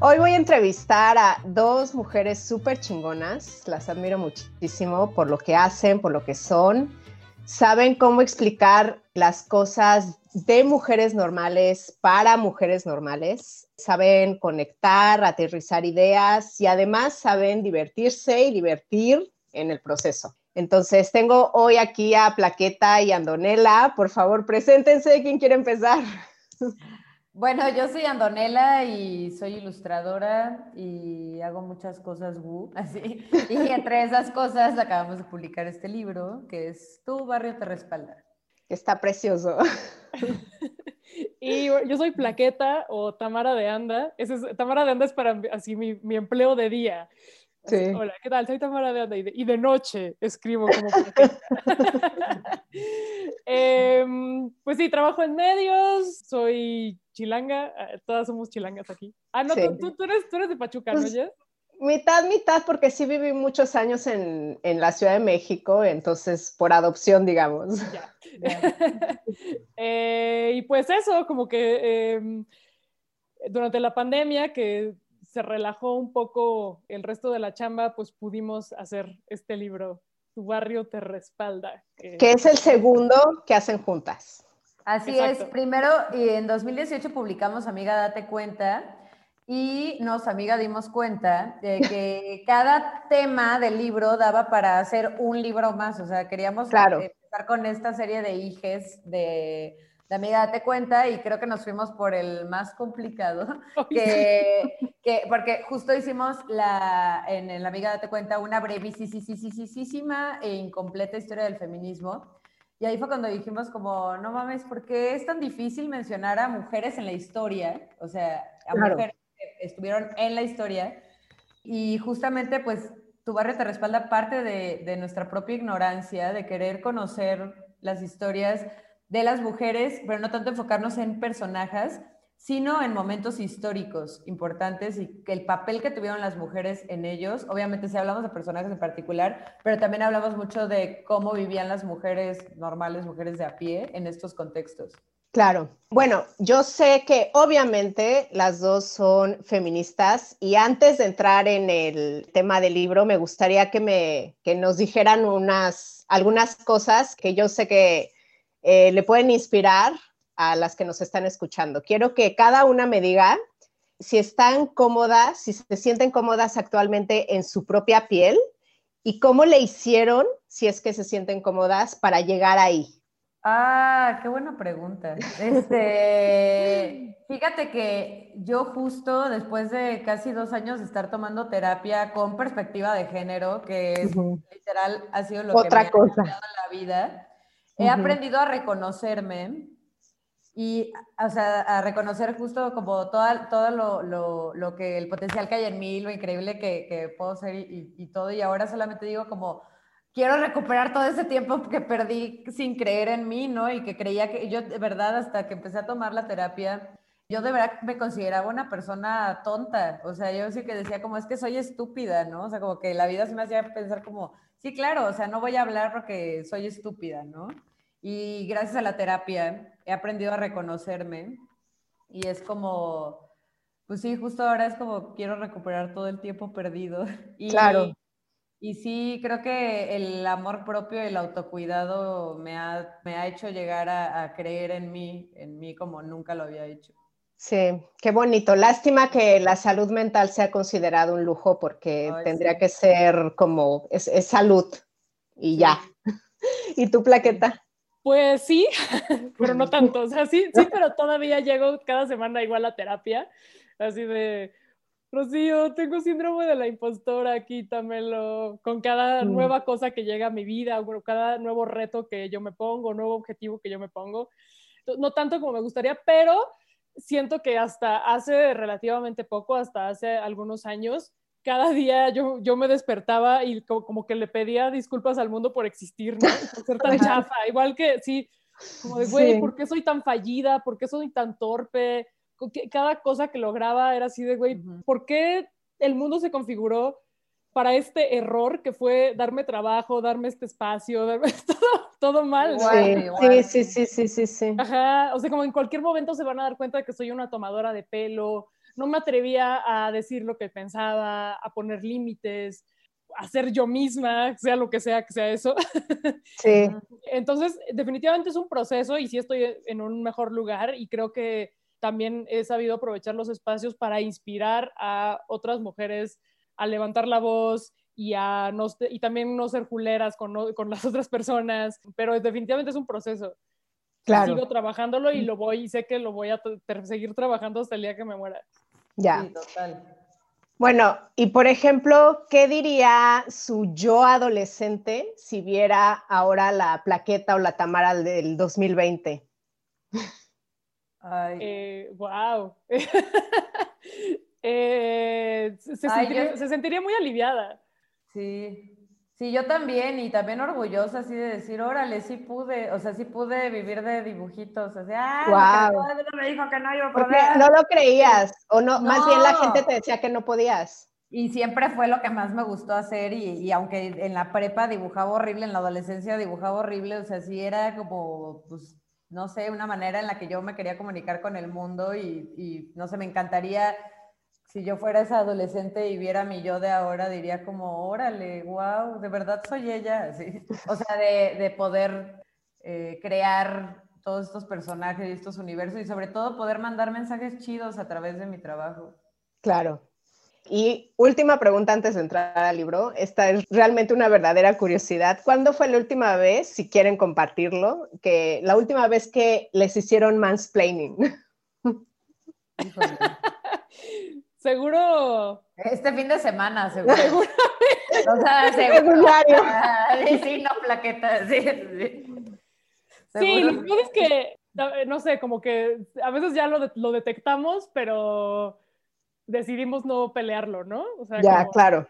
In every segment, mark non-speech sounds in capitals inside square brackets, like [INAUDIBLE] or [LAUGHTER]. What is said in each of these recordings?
Hoy voy a entrevistar a dos mujeres súper chingonas. Las admiro muchísimo por lo que hacen, por lo que son. Saben cómo explicar las cosas de mujeres normales para mujeres normales. Saben conectar, aterrizar ideas y además saben divertirse y divertir en el proceso. Entonces, tengo hoy aquí a Plaqueta y Andonela. Por favor, preséntense. ¿Quién quiere empezar? Bueno, yo soy Andonela y soy ilustradora y hago muchas cosas woo, [LAUGHS] así. Y entre esas cosas acabamos de publicar este libro que es Tu barrio te respalda. Está precioso. [LAUGHS] y yo soy Plaqueta o Tamara de Anda. Tamara de Anda es para así mi, mi empleo de día. Sí. Hola, ¿qué tal? Soy Tamara de Anda y de, noche escribo como [LAUGHS] eh, pues sí, trabajo en medios, soy chilanga, eh, todas somos chilangas aquí. Ah, no, tú, tú, eres, tú, eres, de Pachuca, ¿no, pues, Mitad, mitad, porque sí viví muchos años en, en, la Ciudad de México, entonces por adopción, digamos. Ya. [LAUGHS] eh, y pues eso, como que eh, durante la pandemia, que se relajó un poco el resto de la chamba, pues pudimos hacer este libro, Tu barrio te respalda. Que, es el segundo que hacen juntas. Así es, primero y en 2018 publicamos Amiga Date Cuenta y nos, amiga, dimos cuenta de [LAUGHS] que cada tema del libro daba para hacer un libro más, o sea, queríamos empezar con esta serie de hijes de de amiga date cuenta y creo que nos fuimos por el más complicado, [LAUGHS] que, que, porque justo hicimos la, en la amiga date cuenta una brevísima e incompleta historia del feminismo. Y ahí fue cuando dijimos como, no mames, ¿por qué es tan difícil mencionar a mujeres en la historia? O sea, a mujeres que estuvieron en la historia. Y justamente pues tu barrio te respalda parte de, de nuestra propia ignorancia, de querer conocer las historias de las mujeres, pero no tanto enfocarnos en personajes, sino en momentos históricos importantes y el papel que tuvieron las mujeres en ellos. Obviamente si hablamos de personajes en particular, pero también hablamos mucho de cómo vivían las mujeres normales, mujeres de a pie en estos contextos. Claro. Bueno, yo sé que obviamente las dos son feministas y antes de entrar en el tema del libro, me gustaría que, me, que nos dijeran unas, algunas cosas que yo sé que eh, le pueden inspirar a las que nos están escuchando. Quiero que cada una me diga si están cómodas, si se sienten cómodas actualmente en su propia piel y cómo le hicieron, si es que se sienten cómodas, para llegar ahí. Ah, qué buena pregunta. Este, [LAUGHS] fíjate que yo justo después de casi dos años de estar tomando terapia con perspectiva de género, que literal ha sido lo que me ha cambiado la vida, He aprendido a reconocerme y, o sea, a reconocer justo como todo, todo lo, lo, lo, que, el potencial que hay en mí, lo increíble que, que puedo ser y, y, todo. Y ahora solamente digo como, quiero recuperar todo ese tiempo que perdí sin creer en mí, ¿no? Y que creía que yo, de verdad, hasta que empecé a tomar la terapia, yo de verdad me consideraba una persona tonta. O sea, yo sí que decía como, es que soy estúpida, ¿no? O sea, como que la vida se me hacía pensar como, sí, claro, o sea, no voy a hablar porque soy estúpida, ¿no? Y gracias a la terapia he aprendido a reconocerme y es como, pues sí, justo ahora es como quiero recuperar todo el tiempo perdido. [LAUGHS] Y, claro. Y sí, creo que el amor propio y el autocuidado me ha, me ha hecho llegar a, creer en mí, en mí como nunca lo había hecho. Sí, qué bonito. Lástima que la salud mental sea considerado un lujo porque tendría que ser como, es, salud y ya. [LAUGHS] ¿Y tu plaqueta? Pues sí, [LAUGHS] pero no tanto. O sea, sí, sí, pero todavía llego cada semana igual a terapia, así de, Rocío, tengo síndrome de la impostora, quítamelo, con cada mm. nueva cosa que llega a mi vida, cada nuevo reto que yo me pongo, nuevo objetivo que yo me pongo. No tanto como me gustaría, pero siento que hasta hace relativamente poco, hasta hace algunos años, cada día yo, yo me despertaba y como, que le pedía disculpas al mundo por existir, ¿no? Por ser tan chafa. Igual que, sí, como de, güey, ¿por qué soy tan fallida? ¿Por qué soy tan torpe? Cada cosa que lograba era así de, güey, ¿por qué el mundo se configuró para este error que fue darme trabajo, darme este espacio, darme [LAUGHS] todo, todo mal. Sí, sí, sí, sí, sí, sí. Ajá, o sea, como en cualquier momento se van a dar cuenta de que soy una tomadora de pelo, no me atrevía a decir lo que pensaba, a poner límites, a ser yo misma, sea lo que sea que sea eso. [LAUGHS] Sí. Entonces, definitivamente es un proceso y sí estoy en un mejor lugar y creo que también he sabido aprovechar los espacios para inspirar a otras mujeres a levantar la voz y, a no, y también no ser juleras con, con las [LAUGHS] otras personas, pero definitivamente es un proceso. Claro. Sigo trabajándolo y lo voy, y sé que lo voy a seguir trabajando hasta el día que me muera. Ya. Sí, total. Bueno, y por ejemplo, ¿qué diría su yo adolescente si viera ahora la plaqueta o la Tamara del 2020? Ay. Eh, wow. [LAUGHS] Eh, se, sentiría, muy aliviada. Sí, sí, yo también, y también orgullosa así de decir, órale, sí pude, o sea, sí pude vivir de dibujitos, o sea, wow. me dijo que no iba a poder. no lo creías, o no, más bien la gente te decía que no podías. Y siempre fue lo que más me gustó hacer, y, y, aunque en la prepa dibujaba horrible, en la adolescencia dibujaba horrible, o sea, sí era como, pues, no sé, una manera en la que yo me quería comunicar con el mundo y, y no sé, me encantaría si yo fuera esa adolescente y viera a mi yo de ahora, diría como, órale, wow, de verdad soy ella. ¿sí? O sea, de, poder eh, crear todos estos personajes y estos universos y sobre todo poder mandar mensajes chidos a través de mi trabajo. Claro. Y última pregunta antes de entrar al libro. Esta es realmente una verdadera curiosidad. ¿Cuándo fue la última vez, si quieren compartirlo, que la última vez que les hicieron mansplaining? [LAUGHS] Seguro. Este fin de semana, seguro. o sea, [LAUGHS] seguro. sí, no plaquetas. Sí, sí. lo que es que, no sé, como que a veces ya lo, lo detectamos, pero decidimos no pelearlo, ¿no? O sea, ya, claro.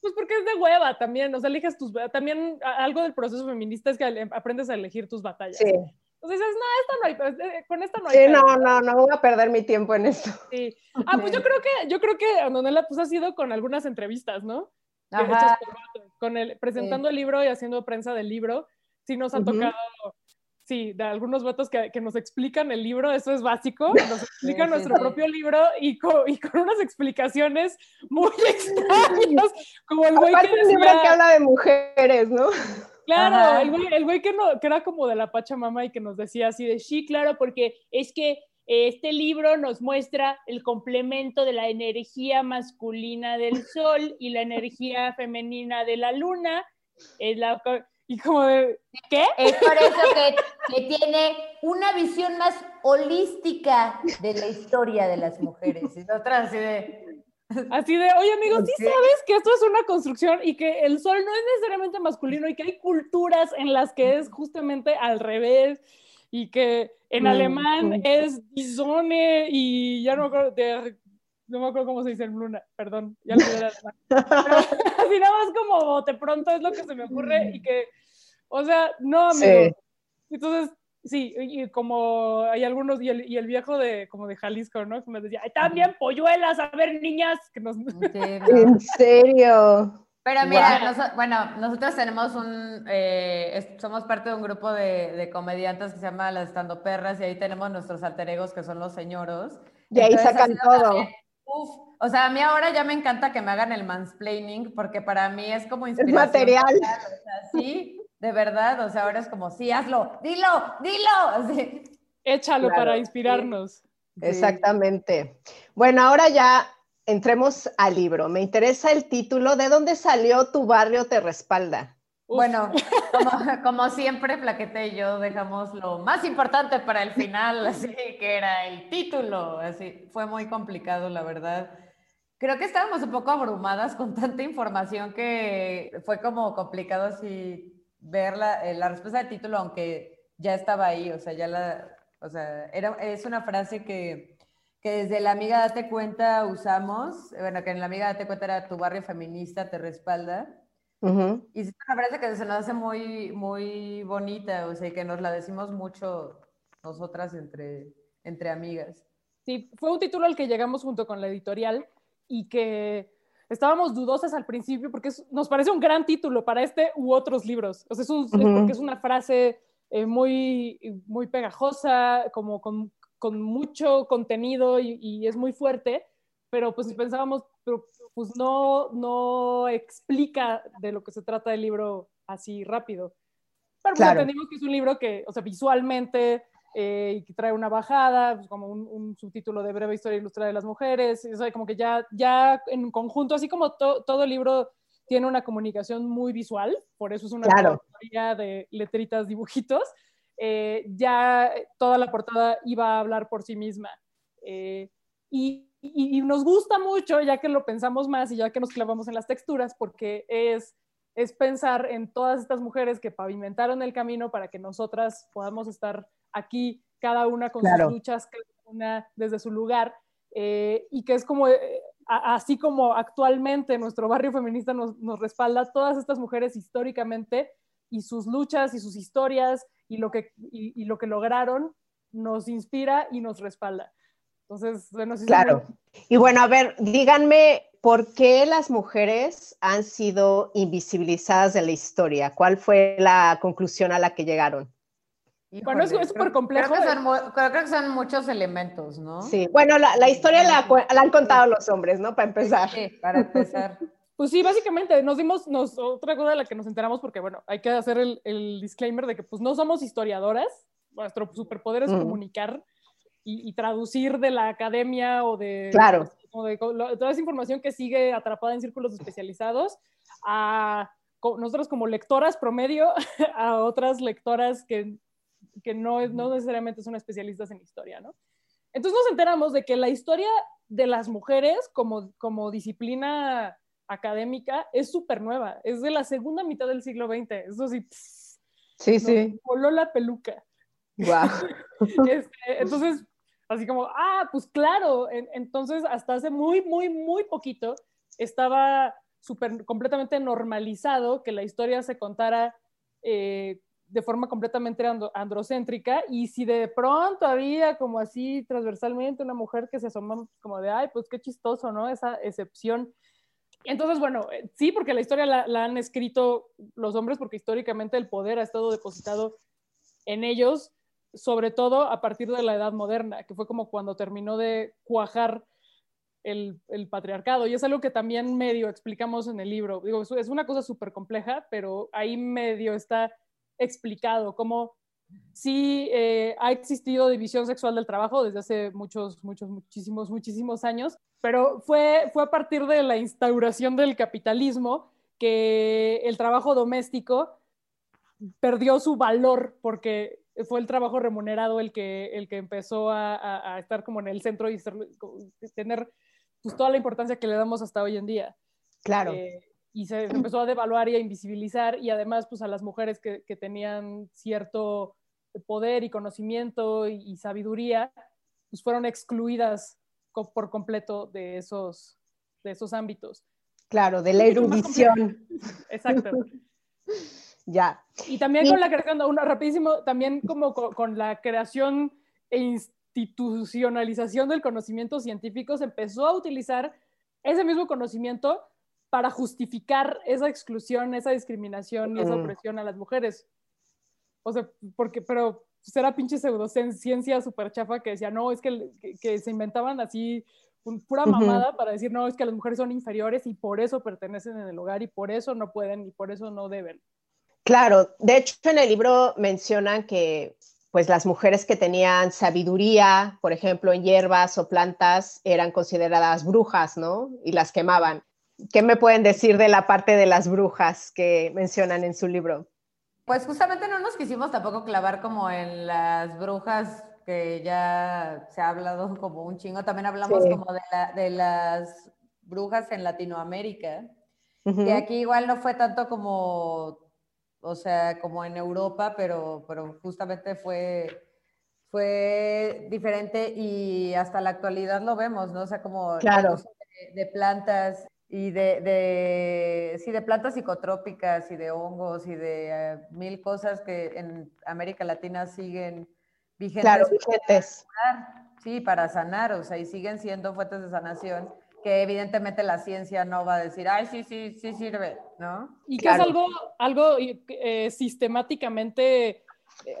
Pues porque es de hueva también, o sea, eliges tus, también algo del proceso feminista es que aprendes a elegir tus batallas. Sí. Entonces dices, no, esta no hay, eh, con esta no hay. Sí, no, no, no voy a perder mi tiempo en esto. Sí. Ah, pues yo creo que, yo creo que Donela pues ha sido con algunas entrevistas, ¿no? Ajá. Con el, presentando el libro y haciendo prensa del libro. Sí nos ha tocado, sí, de algunos votos que, que, nos explican el libro, eso es básico, [LAUGHS] nos explican nuestro propio libro y con, y con, unas explicaciones muy extrañas, como el güey que decía... libro que habla de mujeres, ¿no? Claro, el güey, el güey que, no, que era como de la Pachamama y que nos decía así de, sí, claro, porque es que este libro nos muestra el complemento de la energía masculina del sol y la energía femenina de la luna. Es la, y como de, ¿qué? Es por eso que, que, tiene una visión más holística de la historia de las mujeres. Y de, Así de, oye amigos, ¿sí sabes que esto es una construcción y que el sol no es necesariamente masculino y que hay culturas en las que es justamente al revés y que en mm, alemán es Disone y ya no me acuerdo, de, no me acuerdo cómo se dice en luna, perdón, ya lo [LAUGHS] así nada más como de pronto es lo que se me ocurre y que, o sea, no amigos. Entonces, Sí, y como hay algunos, y el, y el, viejo de como de Jalisco, ¿no? Que me decía, ¡ay, también polluelas! A ver, niñas, que nos... ¿En [LAUGHS] serio? Pero mira, bueno, nosotros tenemos un, eh, somos parte de un grupo de, de, comediantes que se llama Las Estando Perras y ahí tenemos nuestros alter egos que son los señoros. De ahí sacan todo. uf, o sea, a mí ahora ya me encanta que me hagan el mansplaining porque para mí es como inspiración. Es material. sí, de verdad, o sea, ahora es como, sí, hazlo, dilo, dilo. Échalo para inspirarnos. Exactamente. Bueno, ahora ya entremos al libro. Me interesa el título. ¿De dónde salió Tu barrio te respalda? Bueno, [LAUGHS] como, siempre, Plaquete y yo dejamos lo más importante para el final, así que era el título. Así fue muy complicado, la verdad. Creo que estábamos un poco abrumadas con tanta información que fue como complicado así ver la, eh, la, respuesta del título, aunque ya estaba ahí, o sea, ya la, o sea, era, es una frase que que desde la amiga Date Cuenta usamos, bueno, que en la amiga Date Cuenta era tu barrio feminista, te respalda. Y sí, me parece que se nos hace muy, muy bonita, o sea, que nos la decimos mucho nosotras entre, entre amigas. Sí, fue un título al que llegamos junto con la editorial y que estábamos dudosas al principio porque nos parece un gran título para este u otros libros. O sea, es, un, porque es una frase eh, muy, muy pegajosa, como con, con mucho contenido y, y, es muy fuerte, pero pues pensábamos, pero pues no, no explica de lo que se trata el libro así rápido. Pero pues entendimos que es un libro que, o sea, visualmente eh, y trae una bajada, pues, como un, subtítulo de breve historia ilustrada de las mujeres, o sea, como que ya, ya en conjunto, así como todo el libro tiene una comunicación muy visual, por eso es una historia de letritas, dibujitos, eh, ya toda la portada iba a hablar por sí misma. Eh, y y, nos gusta mucho, ya que lo pensamos más y ya que nos clavamos en las texturas, porque es, es pensar en todas estas mujeres que pavimentaron el camino para que nosotras podamos estar aquí, cada una con sus luchas, cada una desde su lugar, eh, y que es como, eh, así como actualmente nuestro barrio feminista nos, nos respalda, todas estas mujeres históricamente y sus luchas y sus historias y lo que, y lo que lograron nos inspira y nos respalda. Entonces, bueno, sí. Claro. Y bueno, a ver, díganme, ¿por qué las mujeres han sido invisibilizadas de la historia? ¿Cuál fue la conclusión a la que llegaron? Bueno, es súper complejo. Creo que, son, muchos elementos, ¿no? Sí, bueno, la, historia la, han contado los hombres, ¿no? Para empezar. Sí, para empezar. [LAUGHS] Pues sí, básicamente nos dimos, nos, otra cosa de la que nos enteramos, porque bueno, hay que hacer el, el disclaimer de que pues no somos historiadoras, nuestro superpoder es comunicar y, traducir de la academia o de, claro. toda esa información que sigue atrapada en círculos especializados a nosotros como lectoras promedio [LAUGHS] a otras lectoras que, que no, no necesariamente son especialistas en historia, ¿no? Entonces nos enteramos de que la historia de las mujeres como, como disciplina académica es súper nueva, es de la segunda mitad del siglo XX, eso sí, sí, sí. voló la peluca. Wow. [LAUGHS] Este, entonces, Así como, ah, pues claro. entonces, hasta hace muy, muy, muy poquito estaba súper, completamente normalizado que la historia se contara eh, de forma completamente androcéntrica y si de pronto había como así transversalmente una mujer que se asomaba como de, ay, pues qué chistoso, ¿no? Esa excepción. Entonces, bueno, eh, sí, porque la historia la, la han escrito los hombres porque históricamente el poder ha estado depositado en ellos sobre todo a partir de la edad moderna, que fue como cuando terminó de cuajar el, patriarcado. Y es algo que también medio explicamos en el libro. Digo, es una cosa súper compleja, pero ahí medio está explicado cómo sí eh, ha existido división sexual del trabajo desde hace muchos, muchos, muchísimos, muchísimos años, pero fue, fue a partir de la instauración del capitalismo que el trabajo doméstico perdió su valor porque fue el trabajo remunerado el que, el que empezó a, estar como en el centro y tener pues, toda la importancia que le damos hasta hoy en día. Claro. Eh, y se empezó a devaluar y a invisibilizar y además pues a las mujeres que, que tenían cierto poder y conocimiento y, sabiduría, pues fueron excluidas por completo de esos, de esos ámbitos. Claro, de la erudición. Exacto. [LAUGHS] Ya. Y también con la creación, una rapidísimo, también como con, la creación e institucionalización del conocimiento científico, se empezó a utilizar ese mismo conocimiento para justificar esa exclusión, esa discriminación y esa opresión a las mujeres. O sea, porque, pero pues era pinche pseudociencia súper chafa que decía, no, es que, que, se inventaban así pura mamada para decir, no, es que las mujeres son inferiores y por eso pertenecen en el hogar y por eso no pueden y por eso no deben. Claro, de hecho en el libro mencionan que pues las mujeres que tenían sabiduría, por ejemplo, en hierbas o plantas, eran consideradas brujas, ¿no? Y las quemaban. ¿Qué me pueden decir de la parte de las brujas que mencionan en su libro? Pues justamente no nos quisimos tampoco clavar como en las brujas que ya se ha hablado como un chingo. También hablamos como de, las brujas en Latinoamérica. Y aquí igual no fue tanto como o sea, como en Europa, pero, pero justamente fue, fue diferente y hasta la actualidad lo vemos, ¿no? O sea, como claro. de, de, plantas y de, de, sí, de plantas psicotrópicas y de hongos y de eh, mil cosas que en América Latina siguen vigentes. Claro, vigentes. sí, para sanar, o sea, y siguen siendo fuentes de sanación que evidentemente la ciencia no va a decir, ay, sí, sí, sí sirve, ¿no? Y que es algo, algo eh, sistemáticamente eh,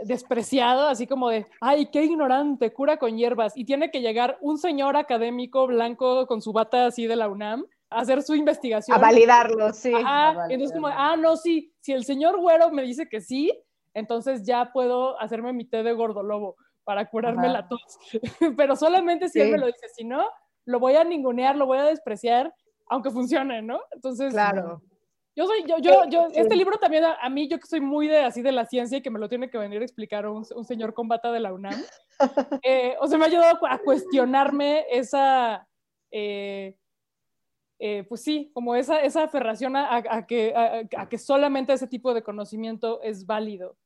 despreciado, así como de, ay, qué ignorante, cura con hierbas. Y tiene que llegar un señor académico blanco con su bata así de la UNAM hacer su investigación. A validarlo, sí. Ajá, entonces como, ah, no, sí, si el señor güero me dice que sí, entonces ya puedo hacerme mi té de gordolobo para curarme la tos. [LAUGHS] Pero solamente si él me lo dice, si no, lo voy a ningunear, lo voy a despreciar, aunque funcione, ¿no? Entonces, claro. Yo soy, yo, yo, yo, este libro también a, mí, yo que soy muy de así de la ciencia y que me lo tiene que venir a explicar un, un señor con bata de la UNAM, [LAUGHS] eh, o sea, me ha ayudado a cuestionarme esa, eh, eh, pues sí, como esa, esa aferración a, a que, a, que solamente ese tipo de conocimiento es válido.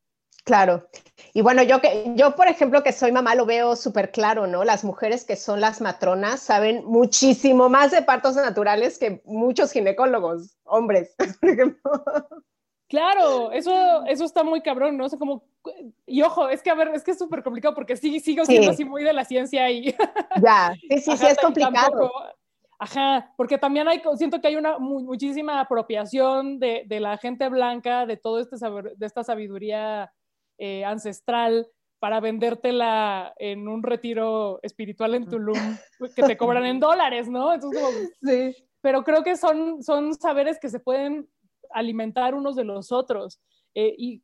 Claro. Y bueno, yo que yo por ejemplo que soy mamá lo veo súper claro, ¿no? Las mujeres que son las matronas saben muchísimo más de partos naturales que muchos ginecólogos, hombres, [LAUGHS] por ejemplo. Claro, eso, eso está muy cabrón, ¿no? O sea, como, y ojo, es que a ver, es que es súper complicado porque sí, sigo siendo así muy de la ciencia y... Ya, sí, sí, sí, es complicado. Ajá, porque también hay, siento que hay una muchísima apropiación de, de, la gente blanca, de todo este saber, de esta sabiduría eh, ancestral para vendértela en un retiro espiritual en Tulum que te cobran en dólares, ¿no? sí. Pero creo que son, son saberes que se pueden alimentar unos de los otros. Eh, y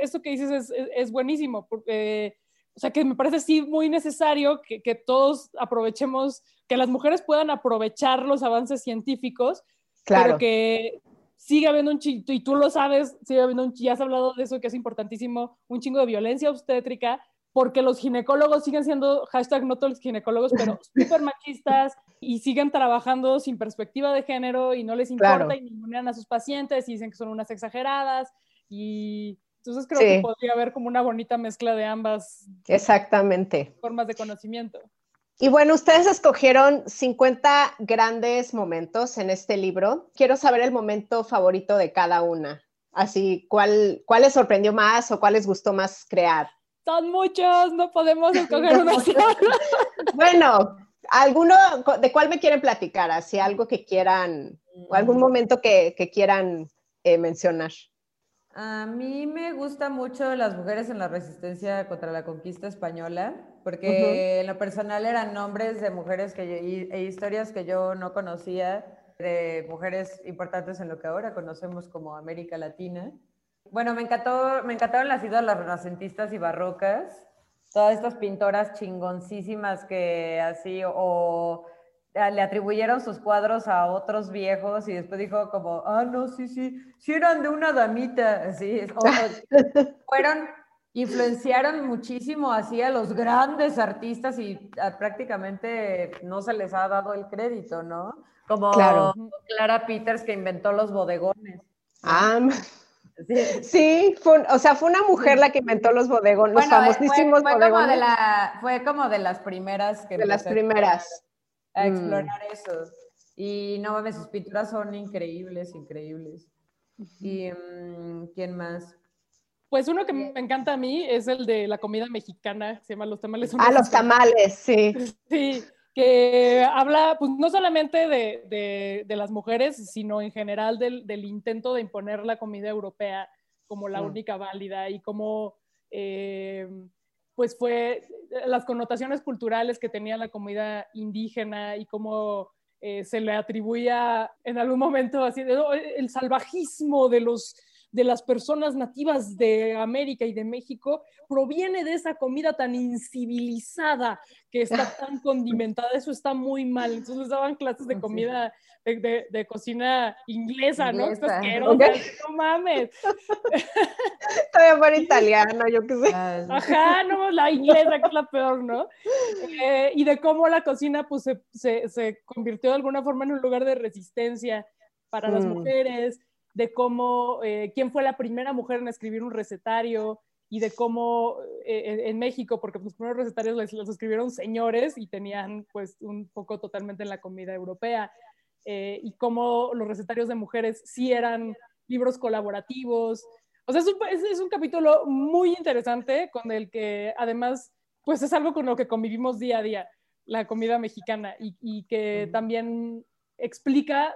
esto que dices es, es, buenísimo, porque, o sea, que me parece sí muy necesario que, que, todos aprovechemos, que las mujeres puedan aprovechar los avances científicos, claro. pero que sigue habiendo un chingo, y tú lo sabes, sigue habiendo un, ya has hablado de eso que es importantísimo, un chingo de violencia obstétrica, porque los ginecólogos siguen siendo, hashtag no todos los ginecólogos, pero [LAUGHS] súper machistas y siguen trabajando sin perspectiva de género y no les importa y ningunean a sus pacientes y dicen que son unas exageradas y entonces creo que podría haber como una bonita mezcla de ambas Exactamente. formas de conocimiento. Y bueno, ustedes escogieron 50 grandes momentos en este libro. Quiero saber el momento favorito de cada una. Así, ¿cuál, cuál les sorprendió más o cuál les gustó más crear? Son muchos, no podemos escoger [LAUGHS] uno solo. bueno, ¿alguno, de cuál me quieren platicar? Así, algo que quieran, o algún momento que, que quieran eh, mencionar. A mí me gusta mucho las mujeres en la resistencia contra la conquista española, porque en lo personal eran nombres de mujeres que e historias que yo no conocía, de mujeres importantes en lo que ahora conocemos como América Latina. Bueno, me, encantó, me encantaron las las renacentistas y barrocas, todas estas pintoras chingoncísimas que así, o le atribuyeron sus cuadros a otros viejos y después dijo como, ah, no, sí, sí, sí eran de una damita, sí, [LAUGHS] fueron, influenciaron muchísimo así a los grandes artistas y prácticamente no se les ha dado el crédito, ¿no? Como Clara Peters que inventó los bodegones. Ah, Sí, fue, o sea, fue una mujer la que inventó los bodegones, los famosísimos fue, bodegones. Como de la, fue como de las primeras que... De las primeras a mm. explorar eso. Y no mames, sus pinturas son increíbles, increíbles. ¿Y mm, quién más? Pues uno que me encanta a mí es el de la comida mexicana, se llama Los Tamales. Ah, los tamales, sí. [LAUGHS] Sí, que habla pues no solamente de, de, de las mujeres, sino en general del, del, intento de imponer la comida europea como la mm. única válida y cómo eh, pues fue las connotaciones culturales que tenía la comida indígena y cómo eh, se le atribuía en algún momento así, el salvajismo de los de las personas nativas de América y de México proviene de esa comida tan incivilizada que está [LAUGHS] tan condimentada. Eso está muy mal. Entonces les daban clases de comida, de, de, cocina inglesa, ¿no? Estás no mames. [LAUGHS] Todavía para [LAUGHS] italiano, yo qué sé. Ajá, no, la inglesa que es la peor, ¿no? Eh, y de cómo la cocina pues se, se, se, convirtió de alguna forma en un lugar de resistencia para las mm. mujeres de cómo, eh, quién fue la primera mujer en escribir un recetario y de cómo eh, en México, porque los primeros recetarios los escribieron señores y tenían pues un poco totalmente en la comida europea, eh, y cómo los recetarios de mujeres sí eran libros colaborativos. O sea, es un, es un capítulo muy interesante con el que además pues es algo con lo que convivimos día a día, la comida mexicana, y, y que también explica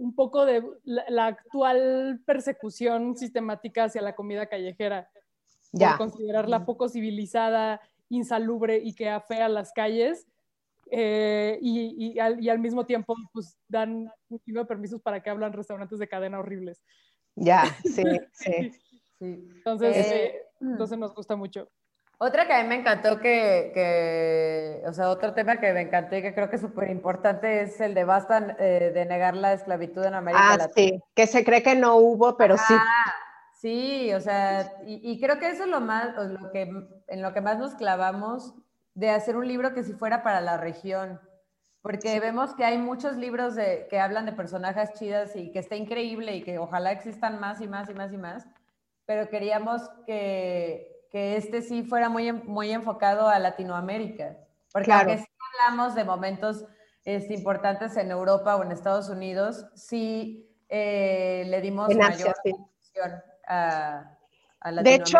un poco de la, actual persecución sistemática hacia la comida callejera, ya. por considerarla poco civilizada, insalubre y que afea las calles. Eh, y, y, al, y, al, mismo tiempo pues dan un de permisos para que hablan restaurantes de cadena horribles. Ya, sí, [LAUGHS] sí. Entonces, eh, eh, entonces nos gusta mucho. Otra que a mí me encantó que, que, o sea, otro tema que me encantó y que creo que es súper importante es el de basta eh, de negar la esclavitud en América ah, sí, que se cree que no hubo, pero sí. Sí, o sea, y, creo que eso es lo más, lo que, en lo que más nos clavamos de hacer un libro que si fuera para la región, porque vemos que hay muchos libros de, que hablan de personajes chidas y que está increíble y que ojalá existan más y más y más y más, pero queríamos que que este sí fuera muy, muy enfocado a Latinoamérica. Porque claro. aunque sí hablamos de momentos este, importantes en Europa o en Estados Unidos, sí eh, le dimos mayor atención a, a De hecho,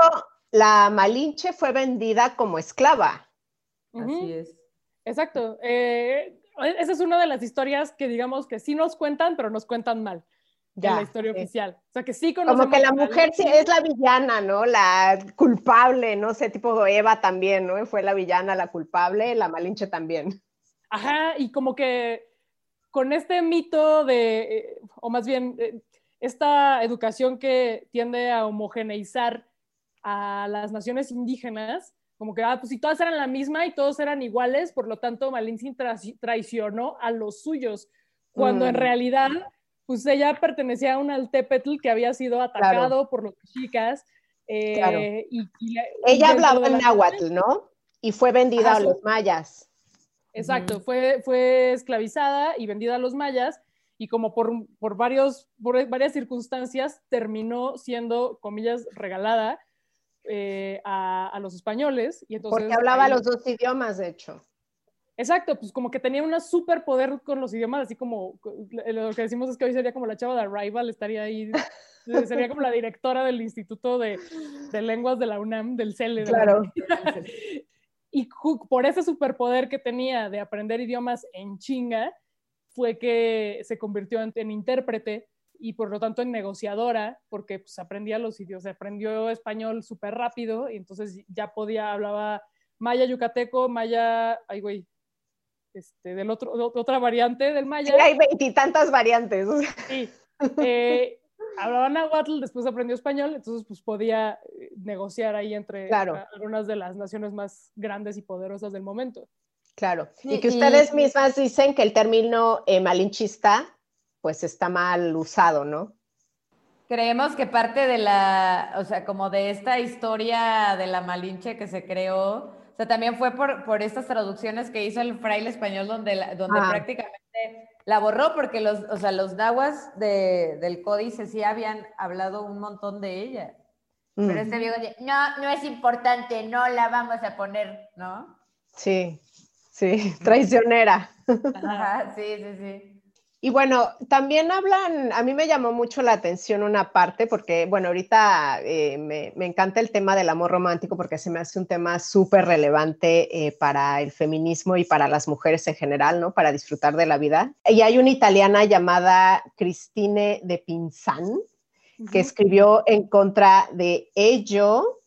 la Malinche fue vendida como esclava. Así es. Exacto. Eh, esa es una de las historias que digamos que sí nos cuentan, pero nos cuentan mal ya, la historia oficial. O sea, que sí conocemos. Como que la mujer sí es la villana, ¿no? La culpable, no sé, tipo Eva también, ¿no? Fue la villana, la culpable, la Malinche también. Ajá, y como que con este mito de, eh, o más bien, eh, esta educación que tiende a homogeneizar a las naciones indígenas, como que, ah, pues si todas eran la misma y todos eran iguales, por lo tanto, Malinche traicionó a los suyos, cuando en mm. realidad pues ella pertenecía a un altepetl que había sido atacado por los mexicas. Eh, y, ella hablaba en náhuatl, ¿no? Y fue vendida a los mayas. Exacto, fue, fue esclavizada y vendida a los mayas y como por, por, varios, por varias circunstancias terminó siendo, comillas, regalada eh, a, a, los españoles. Y entonces, Porque hablaba los dos idiomas, de hecho. Exacto, pues como que tenía un superpoder con los idiomas, así como lo que decimos es que hoy sería como la chava de Arrival, estaría ahí, sería como la directora del Instituto de, Lenguas de la UNAM, del CELE. Claro. [LAUGHS] y por ese superpoder que tenía de aprender idiomas en chinga, fue que se convirtió en, intérprete y por lo tanto en negociadora, porque pues aprendía los idiomas, aprendió español súper rápido y entonces ya podía, hablaba maya yucateco, maya, ay güey, este, del otro, otra variante del maya. Sí, hay veintitantas variantes. Sí. [LAUGHS] Eh, hablaba náhuatl, después aprendió español, entonces pues podía eh, negociar ahí entre algunas de las naciones más grandes y poderosas del momento. Claro. y que ustedes mismas dicen que el término eh, malinchista pues está mal usado, ¿no? Creemos que parte de la, o sea, como de esta historia de la Malinche que se creó, sea, también fue por, por estas traducciones que hizo el fraile español donde, donde ah. prácticamente la borró porque los, o sea, los nahuas de, del códice sí habían hablado un montón de ella. Pero mm. este viejo dice, no, no es importante, no la vamos a poner, ¿no? Sí, sí, [LAUGHS] traicionera. Ajá, sí, sí, sí. Y bueno, también hablan, a mí me llamó mucho la atención una parte, porque bueno, ahorita eh, me, encanta el tema del amor romántico porque se me hace un tema súper relevante eh, para el feminismo y para las mujeres en general, ¿no? Para disfrutar de la vida. Y hay una italiana llamada Cristine de Pinzan que escribió en contra de ello.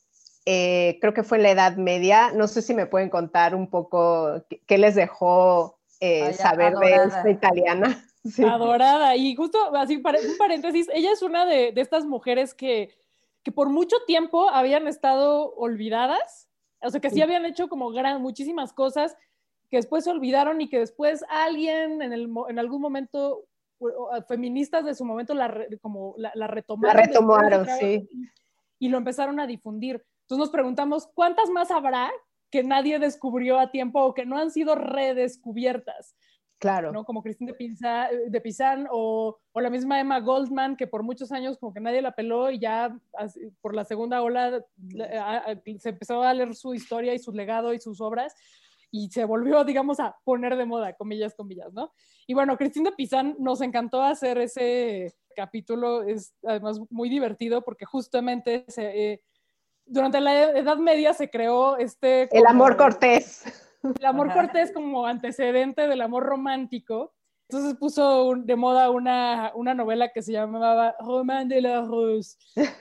Eh, creo que fue en la Edad Media. No sé si me pueden contar un poco qué, les dejó saber de esta italiana. [LAUGHS] Adorada. Y justo así, un paréntesis, ella es una de, estas mujeres que, que, por mucho tiempo habían estado olvidadas, o sea, que sí, habían hecho como gran, muchísimas cosas que después se olvidaron y que después alguien en, el, en algún momento, feministas de su momento, la, como la, retomaron. La retomaron, sí. Y, y lo empezaron a difundir. Entonces nos preguntamos, ¿cuántas más habrá que nadie descubrió a tiempo o que no han sido redescubiertas? Claro. ¿no? Como Christine de, Pizan, de Pizan o, o, la misma Emma Goldman, que por muchos años como que nadie la peló y ya por la segunda ola se empezó a leer su historia y su legado y sus obras y se volvió, digamos, a poner de moda, comillas, comillas, ¿no? Y bueno, Christine de Pizan nos encantó hacer ese capítulo, es además muy divertido porque justamente se, eh, durante la Edad Media se creó este... el amor cortés. El amor cortés como antecedente del amor romántico. Entonces puso de moda una, una, novela que se llamaba Roman de la Rose,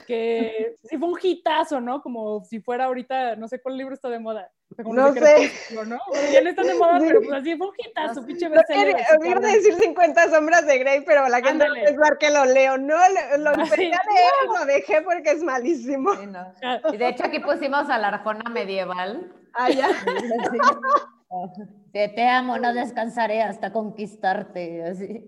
que [LAUGHS] sí fue un hitazo, ¿no? Como si fuera ahorita, no sé cuál libro está de moda. no sé. ¿no? Ya no están de moda, pero pues así fue un hitazo, pinche bestseller. No iba a decir 50 sombras de Grey, pero la gente no pensar que lo leo. No, lo, lo empecé a leer, lo dejé porque es malísimo. Sí, no. Y de hecho aquí pusimos a la Arjona medieval. Ah, ya. [LAUGHS] Te, te amo, no descansaré hasta conquistarte. Así.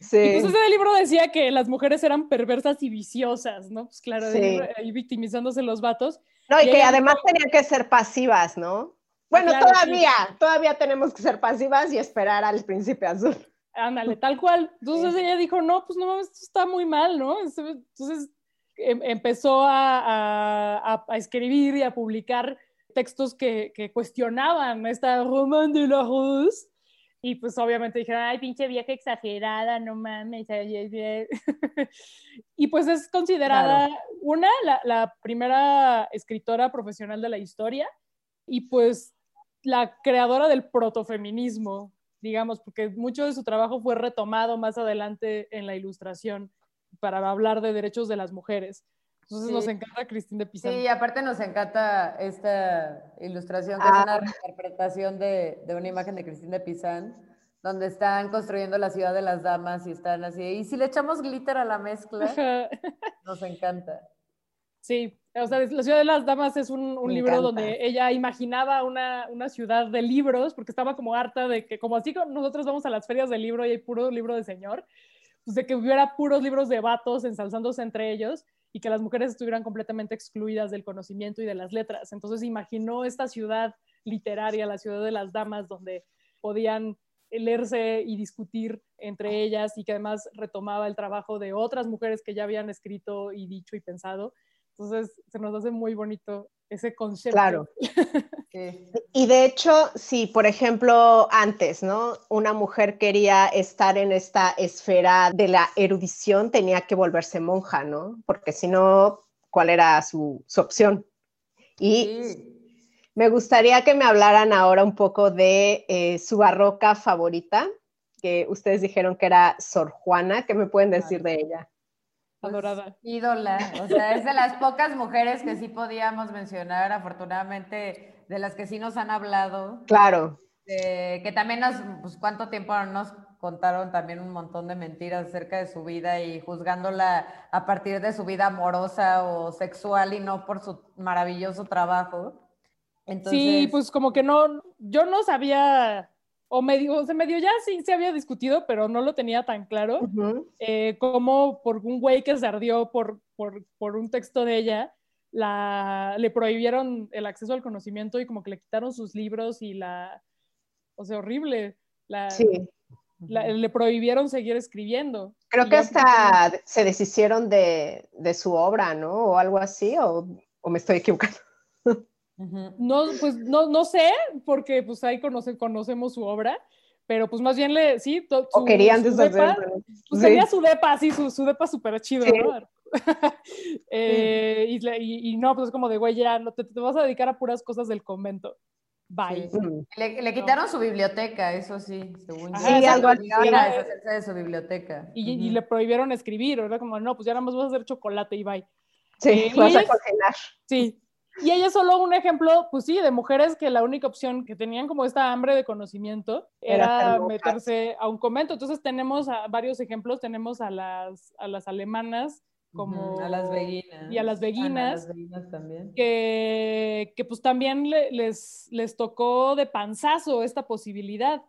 Sí. Entonces ese libro decía que las mujeres eran perversas y viciosas, ¿no? Pues claro, sí. ahí victimizándose los vatos. No, y, y que además tenían que ser pasivas, ¿no? Bueno, claro, todavía, sí. todavía tenemos que ser pasivas y esperar al príncipe azul. Ándale, tal cual. Entonces sí. ella dijo, no, pues no, esto está muy mal, ¿no? Entonces em, empezó a, a, a escribir y a publicar textos que, que cuestionaban esta Roman de la Rose. Y pues obviamente dijeron, ay, pinche vieja exagerada, no mames. [LAUGHS] y pues es considerada claro. una, la, la, primera escritora profesional de la historia y pues la creadora del protofeminismo, digamos, porque mucho de su trabajo fue retomado más adelante en la ilustración para hablar de derechos de las mujeres. Entonces sí. nos encanta Cristín de Pizan. Sí, aparte nos encanta esta ilustración, que ah. es una reinterpretación de, de, una imagen de Cristín de Pizan, donde están construyendo la ciudad de las damas y están así. Y si le echamos glitter a la mezcla, [LAUGHS] nos encanta. Sí, o sea, La ciudad de las damas es un, un libro encanta. donde ella imaginaba una, una, ciudad de libros, porque estaba como harta de que, como así nosotros vamos a las ferias del libro y hay puro libro de señor, pues de que hubiera puros libros de vatos ensalzándose entre ellos y que las mujeres estuvieran completamente excluidas del conocimiento y de las letras. Entonces imaginó esta ciudad literaria, la ciudad de las damas, donde podían leerse y discutir entre ellas y que además retomaba el trabajo de otras mujeres que ya habían escrito y dicho y pensado. Entonces se nos hace muy bonito ese concepto. Claro. sí. Y de hecho, si por ejemplo antes, ¿no? Una mujer quería estar en esta esfera de la erudición, tenía que volverse monja, ¿no? Porque si no, ¿cuál era su, su opción? Y sí. me gustaría que me hablaran ahora un poco de eh, su barroca favorita, que ustedes dijeron que era Sor Juana. ¿Qué me pueden decir de ella? Adorada. Pues, ídola, o sea, es de las pocas mujeres que sí podíamos mencionar, afortunadamente, de las que sí nos han hablado. Claro. Eh, que también nos, pues cuánto tiempo nos contaron también un montón de mentiras acerca de su vida y juzgándola a partir de su vida amorosa o sexual y no por su maravilloso trabajo. Entonces... Sí, pues como que no, yo no sabía o medio, o sea, medio ya sí se había discutido, pero no lo tenía tan claro, uh -huh. eh, como por un güey que se ardió por, por, por, un texto de ella, la, le prohibieron el acceso al conocimiento y como que le quitaron sus libros y la, o sea, horrible, la, sí. la, le prohibieron seguir escribiendo. Creo que hasta se deshicieron de, de, su obra, ¿no? O algo así, o, o me estoy equivocando. Uh -huh. No, pues no, no sé, porque pues ahí conoce, conocemos su obra, pero pues más bien le, sí, su, o querían su depa, pues sí. tenía su depa, así, su, su depa súper chido, sí. ¿no? [LAUGHS] eh, sí. y, y, no, pues es como de, güey, ya, no, te, te, vas a dedicar a puras cosas del convento. Bye. Le, le, quitaron no. su biblioteca, eso sí, según yo. Sí, algo así. de su biblioteca. Y, uh -huh. y, le prohibieron escribir, era como, no, pues ya nada más vas a hacer chocolate y bye. Sí, eh, vas a cocinar. Sí, y ella es solo un ejemplo, pues sí, de mujeres que la única opción que tenían como esta hambre de conocimiento era, era meterse a un convento. Entonces tenemos a varios ejemplos, tenemos a las, a las alemanas como... A las beguinas. Y a las también. Que, que pues también le, les, les tocó de panzazo esta posibilidad,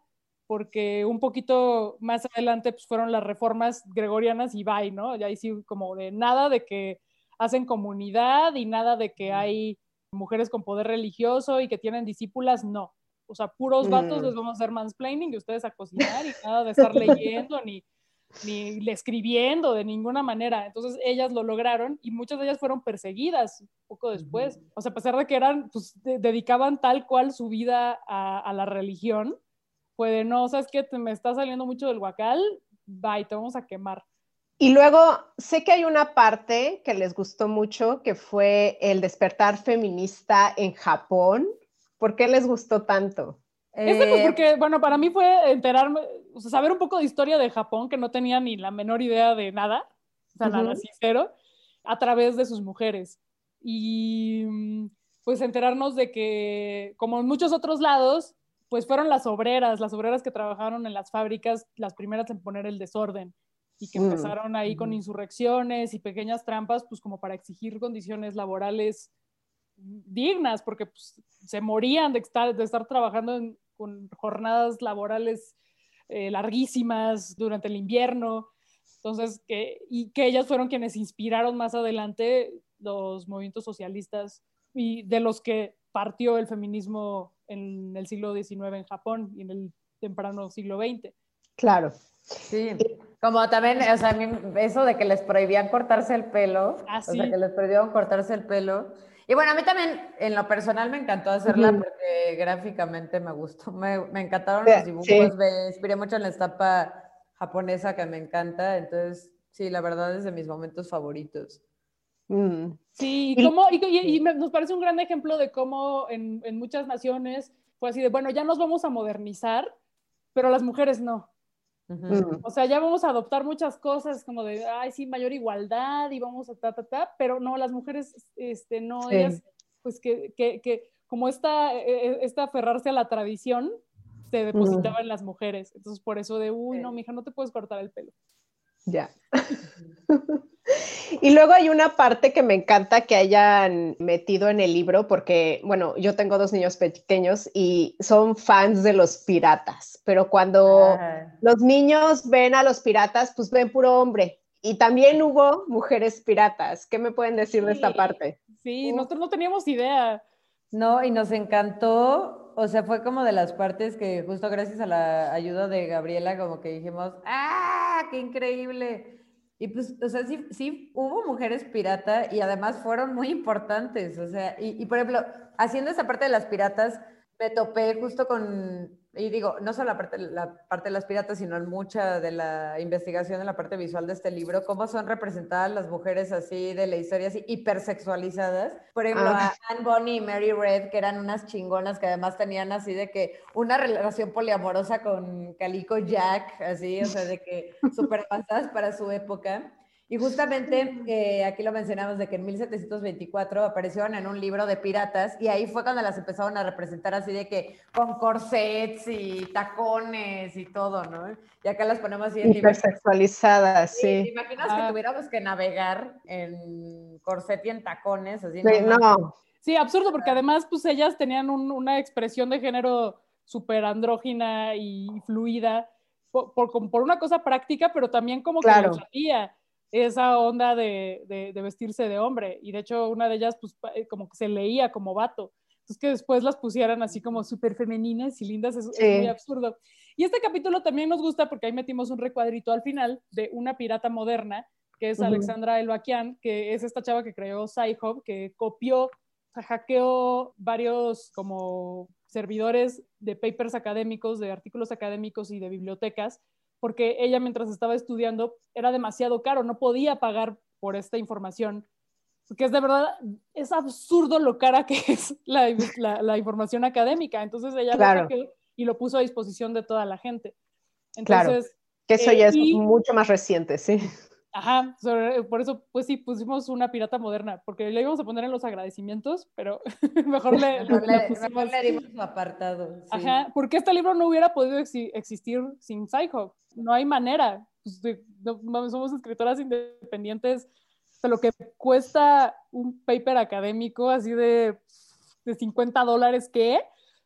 porque un poquito más adelante pues fueron las reformas gregorianas y bye, ¿no? Y ahí sí como de nada de que hacen comunidad y nada de que hay mujeres con poder religioso y que tienen discípulas, no. O sea, puros vatos Mm. les vamos a hacer mansplaining y ustedes a cocinar y nada de estar leyendo ni, ni escribiendo de ninguna manera. Entonces ellas lo lograron y muchas de ellas fueron perseguidas poco después. O sea, a pesar de que eran, pues de- dedicaban tal cual su vida a, a la religión, fue de, no, ¿sabes qué? Te me está saliendo mucho del guacal, bye, te vamos a quemar. Y luego sé que hay una parte que les gustó mucho, que fue el despertar feminista en Japón. ¿Por qué les gustó tanto? Este, pues, Eh, porque, bueno, para mí fue enterarme, o sea, saber un poco de historia de Japón, que no tenía ni la menor idea de nada, o sea, nada, Ujú. así cero, a través de sus mujeres. Y mm, pues enterarnos de que, como en muchos otros lados, pues fueron las obreras, las obreras que trabajaron en las fábricas, las primeras en poner el desorden y que Mm. empezaron ahí con insurrecciones y pequeñas trampas, pues como para exigir condiciones laborales dignas, porque pues, se morían de estar, de estar trabajando en- con jornadas laborales eh, larguísimas durante el invierno. Entonces, que, y que ellas fueron quienes inspiraron más adelante los movimientos socialistas y de los que partió el feminismo en el siglo XIX en Japón y en el temprano siglo XX. Claro. Sí, como también, o sea, a mí eso de que les prohibían cortarse el pelo, Ah, o sí. sea, que les prohibieron cortarse el pelo. Y bueno, a mí también, en lo personal, me encantó hacerla porque gráficamente me gustó, me, me encantaron Sí, los dibujos, sí. me inspiré mucho en la estampa japonesa que me encanta, entonces, sí, la verdad es de mis momentos favoritos. Mm. Sí, Y- y, cómo- y- y- y me- nos parece un gran ejemplo de cómo en, en muchas naciones fue así de, bueno, ya nos vamos a modernizar, pero las mujeres no. O sea, ya vamos a adoptar muchas cosas como de, ay, sí, mayor igualdad y vamos a ta, ta, ta, pero no, las mujeres, este, no, Sí. ellas, pues que, que, que como esta, eh, eh, esta aferrarse a la tradición se depositaba en las mujeres. Entonces, por eso de, uy, Sí. no, mija, no te puedes cortar el pelo. Ya. [LAUGHS] Y luego hay una parte que me encanta que hayan metido en el libro, porque, bueno, yo tengo dos niños pequeños y son fans de los piratas, pero cuando Ah, los niños ven a los piratas, pues ven puro hombre. Y también hubo mujeres piratas. ¿Qué me pueden decir de esta parte? Sí, nosotros no teníamos idea. No, y nos encantó, o sea, fue como de las partes que justo gracias a la ayuda de Gabriela, como que dijimos, ¡ah, qué increíble! Y pues, o sea, sí, sí hubo mujeres pirata y además fueron muy importantes, o sea, y, y por ejemplo, haciendo esa parte de las piratas, me topé justo con, y digo, no solo la parte, la parte de las piratas, sino en mucha de la investigación en la parte visual de este libro, cómo son representadas las mujeres así de la historia, así hipersexualizadas. Por ejemplo, Ah. a Anne Bonny y Mary Red, que eran unas chingonas que además tenían así de que una relación poliamorosa con Calico Jack, así, o sea, de que [LAUGHS] súper avanzadas para su época. Y justamente eh, aquí lo mencionamos de que en 1724 aparecieron en un libro de piratas y ahí fue cuando las empezaron a representar así de que con corsets y tacones y todo, ¿no? Y acá las ponemos así en libro. Hipersexualizadas, Sí, ¿te sí. imaginas Ah. que tuviéramos que navegar en corset y en tacones? Así, Sí, manches. no, Sí, absurdo, porque además, pues ellas tenían un- una expresión de género súper andrógina y fluida, por, por, por una cosa práctica, pero también como que Claro. les latía esa onda de, de- de vestirse de hombre. Y de hecho, una de ellas, pues, eh, como que se leía como vato. Entonces, que después las pusieran así como súper femeninas y lindas, es, muy absurdo. Y este capítulo también nos gusta porque ahí metimos un recuadrito al final de una pirata moderna, que es Ujú. Alexandra Elbaquian, que es esta chava que creó Sci-Hub, que copió, hackeó varios como servidores de papers académicos, de artículos académicos y de bibliotecas, porque ella mientras estaba estudiando era demasiado caro, no podía pagar por esta información, porque es de verdad, es absurdo lo cara que [LAUGHS] es la, la- la información académica, entonces ella Claro. lo y lo puso a disposición de toda la gente. Claro. Entonces, que eso Eh, ya es y- mucho más reciente, sí. Ajá, sobre- por eso, pues sí, pusimos una pirata moderna, porque le íbamos a poner en los agradecimientos, pero [LAUGHS] mejor le, Mejor le le, pusimos- mejor le dimos su apartado. sí. Ajá, porque este libro no hubiera podido exi- existir sin Psycho. No hay manera. Pues, de- no- somos escritoras independientes. De lo que cuesta un paper académico así de, de 50 dólares, ¿qué?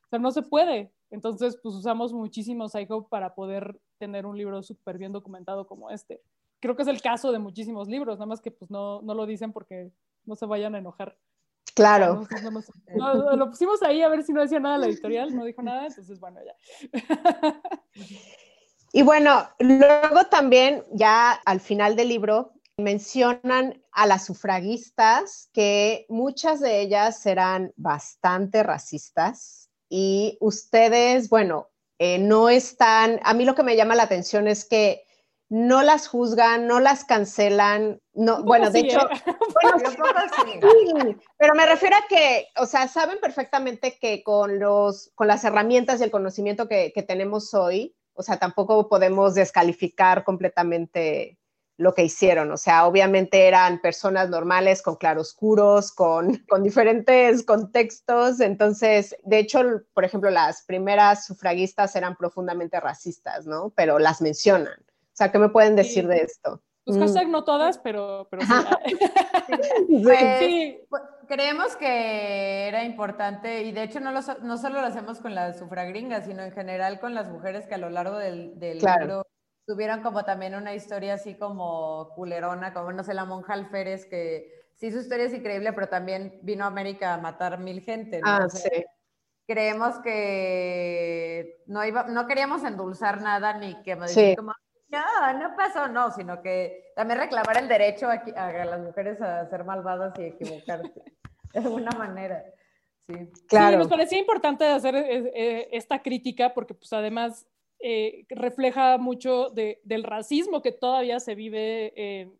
O sea, no se puede. Entonces, pues usamos muchísimo Psycho para poder tener un libro súper bien documentado como este. Creo que es el caso de muchísimos libros, nada más que pues no, no lo dicen porque no se vayan a enojar. Claro. lo pusimos ahí a ver si no decía nada la editorial, no dijo nada, entonces bueno, ya. [LAUGHS] Y bueno, luego también ya al final del libro mencionan a las sufragistas que muchas de ellas eran bastante racistas y ustedes, bueno, eh, no están, a mí lo que me llama la atención es que no las juzgan, no las cancelan, no, bueno, de hecho, ¿eh? [LAUGHS] pero me refiero a que, o sea, saben perfectamente que con los, con las herramientas y el conocimiento que, que tenemos hoy, o sea, tampoco podemos descalificar completamente lo que hicieron. O sea, obviamente eran personas normales con claroscuros, con, con diferentes contextos. Entonces, de hecho, por ejemplo, las primeras sufragistas eran profundamente racistas, ¿no? Pero las mencionan. O sea, ¿qué me pueden decir de esto? Pues hashtag no todas, pero, pero sí. [LAUGHS] Pues, pues, creemos que era importante, y de hecho no, no solo lo hacemos con las sufragringas, sino en general con las mujeres que a lo largo del, del libro tuvieron como también una historia así como culerona, como no sé, la monja Alférez, que sí su historia es increíble, pero también vino a América a matar mil gente. Ah, sí. Creemos que no, iba, no queríamos endulzar nada ni que me sí. como, no, no pasó, no, sino que también reclamar el derecho a, a las mujeres a ser malvadas y equivocarse de alguna manera. Sí. Claro. Sí, nos parecía importante hacer eh, eh, esta crítica porque pues además eh, refleja mucho del racismo que todavía se vive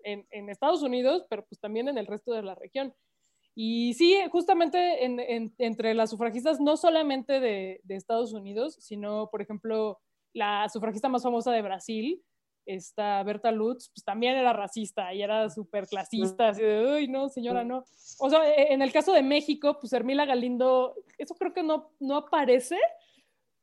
en, Estados Unidos, pero pues también en el resto de la región. Y sí, justamente entre las sufragistas, no solamente de, Estados Unidos, sino, por ejemplo, la sufragista más famosa de Brasil, esta Berta Lutz, pues también era racista y era súper clasista, así de, uy, no, señora, no. O sea, e, en el caso de México, pues Hermila Galindo, eso creo que no, no aparece,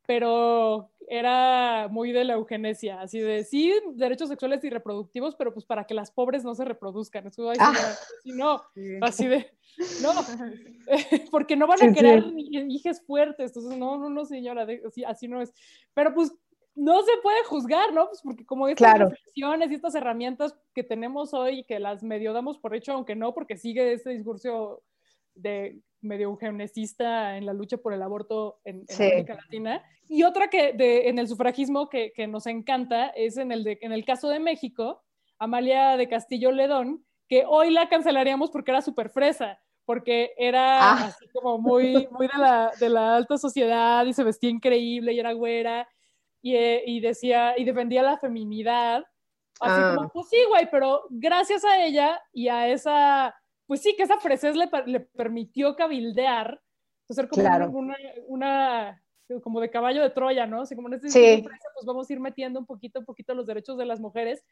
pero era muy de la eugenesia, así de sí, derechos sexuales y reproductivos, pero pues para que las pobres no se reproduzcan. Eso, ay, ah. no, así de, no, [LAUGHS] porque no van a crear hijas fuertes, entonces no, no, no, señora, así, así no es. Pero pues no se puede juzgar, ¿no? Pues porque como estas claro. reflexiones y estas herramientas que tenemos hoy, que las medio damos por hecho, aunque no, porque sigue ese discurso de medio eugenesista en la lucha por el aborto en, América Latina. Y otra que de, en el sufragismo que, que, nos encanta es en el, de, en el caso de México, Amalia de Castillo Ledón, que hoy la cancelaríamos porque era súper fresa, porque era ah. así como muy, muy de, la, de la alta sociedad y se vestía increíble y era güera y, eh, y decía y defendía la feminidad. Así como, ah. pues sí, güey, pero gracias a ella y a esa pues sí, que esa fresez le, le permitió cabildear, ser como una, una, como de caballo de Troya, ¿no? Así como en este sí. pues vamos a ir metiendo un poquito, un poquito los derechos de las mujeres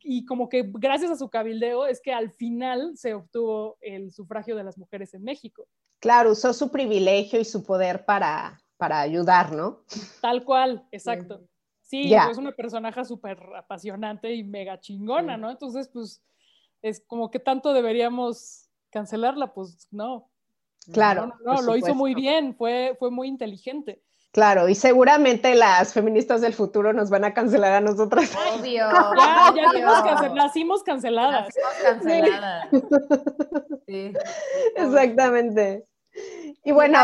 y como que gracias a su cabildeo es que al final se obtuvo el sufragio de las mujeres en México. Claro, usó su privilegio y su poder para, para ayudar, ¿no? Tal cual, exacto. Sí, es una personaje súper apasionante y mega chingona, ¿no? Entonces, pues es como que tanto deberíamos cancelarla, pues no. Claro. No, lo hizo muy bien, fue, fue muy inteligente. Claro, y seguramente las feministas del futuro nos van a cancelar a nosotras. Obvio. [LAUGHS] Ya, ya nacimos canceladas. Nacimos canceladas. Sí. [LAUGHS] Exactamente. Y bueno,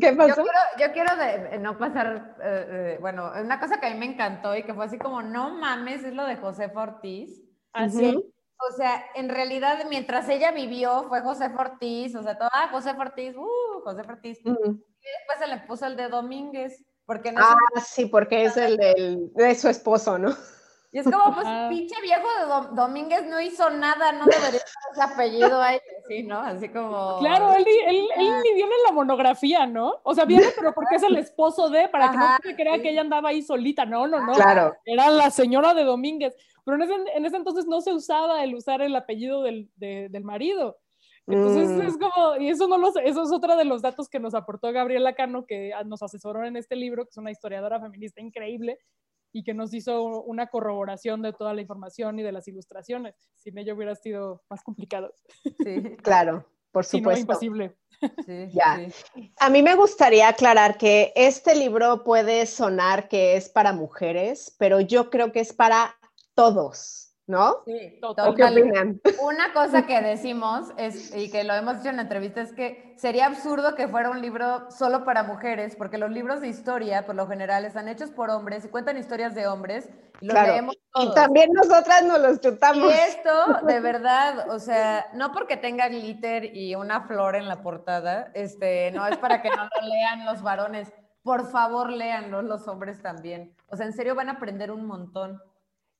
¿qué pasó? Yo quiero, no pasar, eh, eh, bueno, una cosa que a mí me encantó y que fue así como, no mames, es lo de José Ortiz. Así. O sea, en realidad, mientras ella vivió, fue José Ortiz, o sea, todo, ah, José Ortiz, uh, José Ortiz. Y después se le puso el de Domínguez. Porque no ah, sí, porque es el de su esposo, ¿no? Y es como, pues, pinche viejo de Domínguez no hizo nada, no debería tener ese apellido ahí, sí, ¿no? Así como... Claro, él, él, él ni viene en la monografía, ¿no? O sea, viene, pero porque es el esposo de, para que no se crea que ella andaba ahí solita, no, no, no. Claro. Era la señora de Domínguez. Pero en ese, en ese entonces no se usaba el usar el apellido del, del marido. Entonces mm. es como, y eso no lo eso es otro de los datos que nos aportó Gabriela Cano, que nos asesoró en este libro, que es una historiadora feminista increíble, y que nos hizo una corroboración de toda la información y de las ilustraciones. Sin ello hubiera sido más complicado. Sí, [LAUGHS] claro, por supuesto. Si imposible. Sí, ya. A mí me gustaría aclarar que este libro puede sonar que es para mujeres, pero yo creo que es para todos. ¿No? Sí, Total. ¿O qué total. opinan? [LAUGHS] Una cosa que decimos es, y que lo hemos dicho en la entrevista, es que sería absurdo que fuera un libro solo para mujeres, porque los libros de historia, por lo general, están hechos por hombres y cuentan historias de hombres y los Claro. leemos Y también nosotras nos los Y chutamos. esto, [LAUGHS] de verdad, o sea, no porque tenga glitter y una flor en la portada, este, no es para que no lo [LAUGHS] lean los varones. Por favor, léanlo los hombres también. O sea, en serio van a aprender un montón.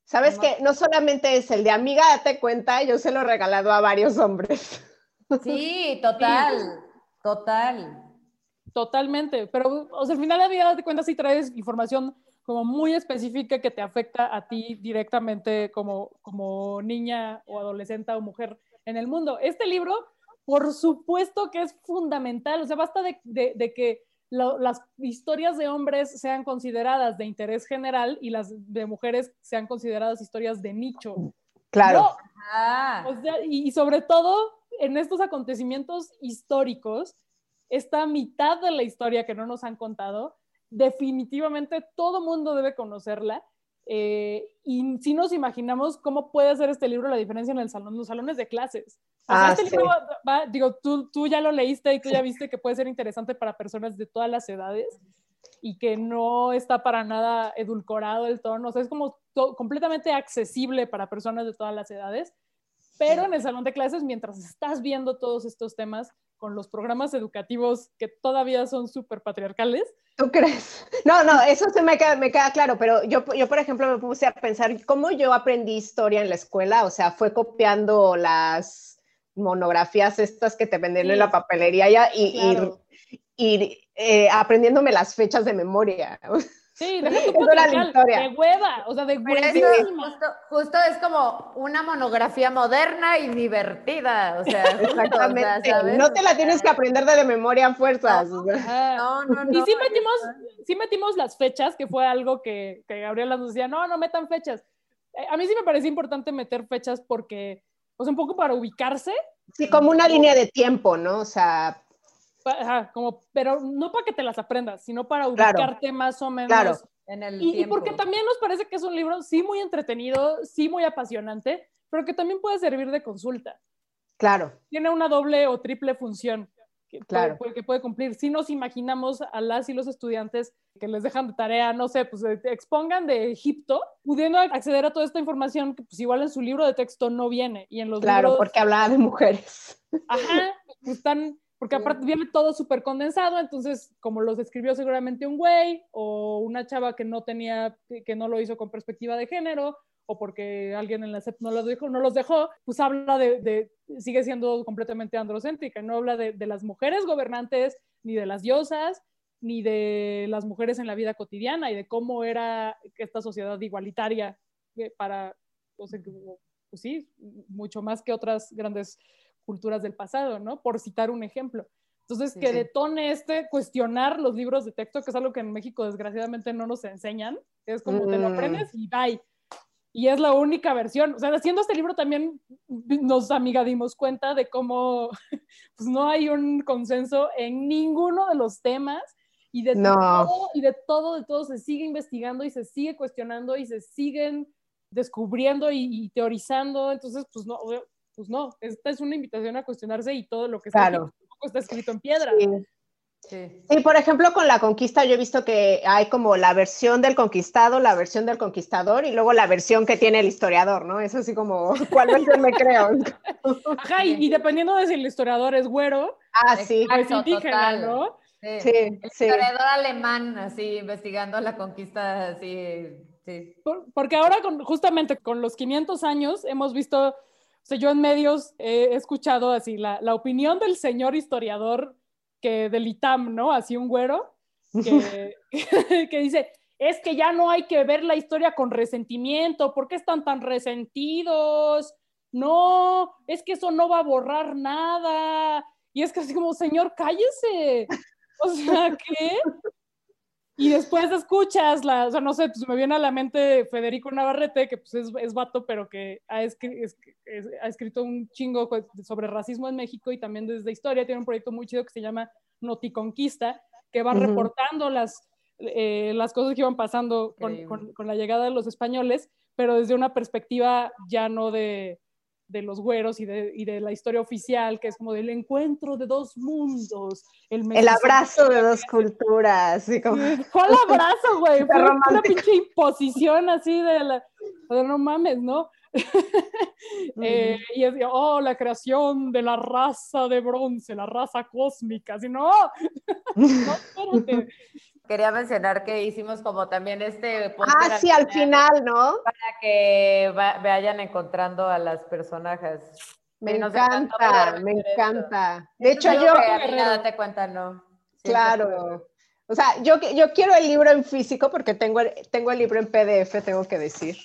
¿Sabes No. qué? No solamente es el de amiga, date cuenta, yo se lo he regalado a varios hombres. Sí, [LAUGHS] total, total. Totalmente, pero o sea, al final de día de cuentas sí traes información como muy específica que te afecta a ti directamente como, como niña o adolescente o mujer en el mundo. Este libro, por supuesto que es fundamental, o sea, basta de, de- de que lo- las historias de hombres sean consideradas de interés general y las de mujeres sean consideradas historias de nicho. Claro. No, Ah, o sea, y, y sobre todo en estos acontecimientos históricos, esta mitad de la historia que no nos han contado, definitivamente todo mundo debe conocerla. Eh, y si nos imaginamos cómo puede hacer este libro la diferencia en el salón, los salones de clases. O sea, Ah, este sí. libro va- va- digo, tú, tú ya lo leíste y tú ya viste que puede ser interesante para personas de todas las edades y que no está para nada edulcorado el tono, o sea, es como completamente accesible para personas de todas las edades, pero en el salón de clases, mientras estás viendo todos estos temas con los programas educativos que todavía son súper patriarcales, ¿Tú crees? No, no, eso se me queda, me queda claro, pero yo, yo, por ejemplo, me puse a pensar cómo yo aprendí historia en la escuela, o sea, fue copiando las monografías estas que te venden Sí. en la papelería ya y, y- Claro. y, eh, aprendiéndome las fechas de memoria. [LAUGHS] sí, deja tu historia. de hueva, o sea, de huevísima. justo, justo es como una monografía moderna y divertida. O sea, [LAUGHS] justo, o sea, Exactamente. ¿sabes? no te la O tienes que sea, aprender de memoria a fuerzas. o sea. No, no, no. Y sí metimos, sí metimos las fechas, que fue algo que, que Gabriela nos decía, no, no metan fechas. Eh, A mí sí me parece importante meter fechas porque, pues un poco para ubicarse, Sí, como una línea de tiempo, ¿no? O sea, ajá, como, pero no para que te las aprendas, sino para Claro. ubicarte más o menos. Claro. En el Y, y porque también nos parece que es un libro sí muy entretenido, sí muy apasionante, pero que también puede servir de consulta. claro. Tiene una doble o triple función que, Claro. puede, que puede cumplir. Si nos imaginamos a las y los estudiantes que les dejan de tarea, no sé, pues eh, expongan de Egipto, pudiendo acceder a toda esta información que pues igual en su libro de texto no viene. Y en los Claro, libros, porque hablaba de mujeres. Ajá, pues están, porque aparte viene todo súper condensado, entonces como los escribió seguramente un güey o una chava que no tenía, que, no lo hizo con perspectiva de género o porque alguien en la SEP no, lo dejó, no los dejó, pues habla de, de- sigue siendo completamente androcéntrica, no habla de, de las mujeres gobernantes, ni de las diosas, ni de las mujeres en la vida cotidiana y de cómo era esta sociedad igualitaria eh, para, o sea, pues sí, mucho más que otras grandes culturas del pasado, ¿no? Por citar un ejemplo. Entonces, Sí, que detone este cuestionar los libros de texto, que es algo que en México desgraciadamente no nos enseñan, es como te lo Mm. aprendes y bye. Y es la única versión. O sea, haciendo este libro también nos, amiga, dimos cuenta de cómo [LAUGHS] pues, no hay un consenso en ninguno de los temas y de, No. todo, y de todo, de todo se sigue investigando y se sigue cuestionando y se siguen descubriendo y, y teorizando. Entonces, pues no, pues no, esta es una invitación a cuestionarse y todo lo que está, Claro. aquí tampoco está escrito en piedra. Sí. Sí. Sí, por ejemplo, con la conquista yo he visto que hay como la versión del conquistado, la versión del conquistador y luego la versión que tiene el historiador, ¿no? Es así como, [LAUGHS] ¿cuál versión me creo? Ajá, y, y dependiendo de si el historiador es güero Ah, sí, o es Exacto, indígena, total. ¿no? Sí. sí, El sí. historiador alemán, así, investigando la conquista, así, sí. Por- porque ahora con, justamente con los 500 años hemos visto, sea, yo en medios he escuchado así la, la opinión del señor historiador que del ITAM, ¿no? Así un güero, que, [LAUGHS] [LAUGHS] que dice, es que ya no hay que ver la historia con resentimiento, ¿por qué están tan resentidos? No, es que eso no va a borrar nada. Y es casi como, señor, cállese. O sea, ¿qué? Y después escuchas, la, o sea, no sé, pues me viene a la mente Federico Navarrete, que pues es, es vato, pero que ha, escri- es- es- ha escrito un chingo sobre racismo en México y también desde historia. Tiene un proyecto muy chido que se llama Noticonquista, que va reportando las, eh, las cosas que iban pasando con, con, con, la llegada de los españoles, pero desde una perspectiva ya no de, de los güeros y de, y de, la historia oficial, que es como del encuentro de dos mundos. El, el abrazo de dos culturas. Como... ¿Cuál abrazo, güey? [LAUGHS] Fue una pinche imposición así de la... De no mames, ¿no? [LAUGHS] eh, y es, oh, la creación de la raza de bronce, la raza cósmica, así, no, [LAUGHS] no, espérate. [LAUGHS] Quería mencionar que hicimos como también este... Ah, sí, al final, ¿no? Para que vayan encontrando a las personajes. Me encanta, me encanta. De hecho, yo... date cuenta, no. Claro. O sea, yo, yo quiero el libro en físico porque tengo tengo el libro en PDF, tengo que decir.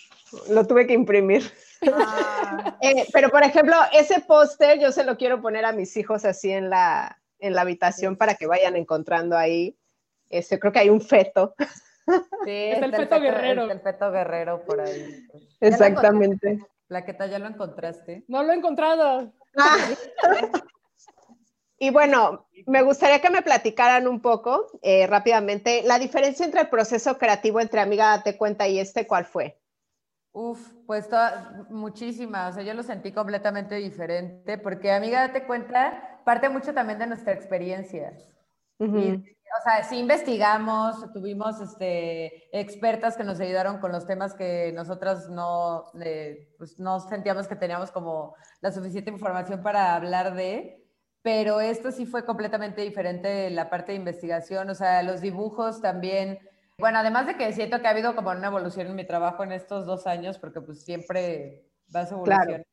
Lo tuve que imprimir. Ah. Eh, pero, por ejemplo, ese póster yo se lo quiero poner a mis hijos así en la, en la habitación para que vayan encontrando ahí. Este, creo que hay un feto. Sí, es el feto, guerrero. el feto guerrero por ahí. Exactamente. Plaqueta, ¿ya lo encontraste? No lo he encontrado. Ah. [LAUGHS] Y bueno, me gustaría que me platicaran un poco eh, rápidamente la diferencia entre el proceso creativo entre Amiga Date Cuenta y este, ¿cuál fue? Uf, pues toda, muchísima, o sea, yo lo sentí completamente diferente, porque amiga, date cuenta, parte mucho también de nuestra experiencia. o sea, sí investigamos, tuvimos este, expertas que nos ayudaron con los temas que nosotras no, pues no sentíamos que teníamos como la suficiente información para hablar de, pero esto sí fue completamente diferente la parte de investigación, o sea, los dibujos también bueno, además de que siento que ha habido como una evolución en mi trabajo en estos dos años, porque pues siempre vas evolucionando. Claro.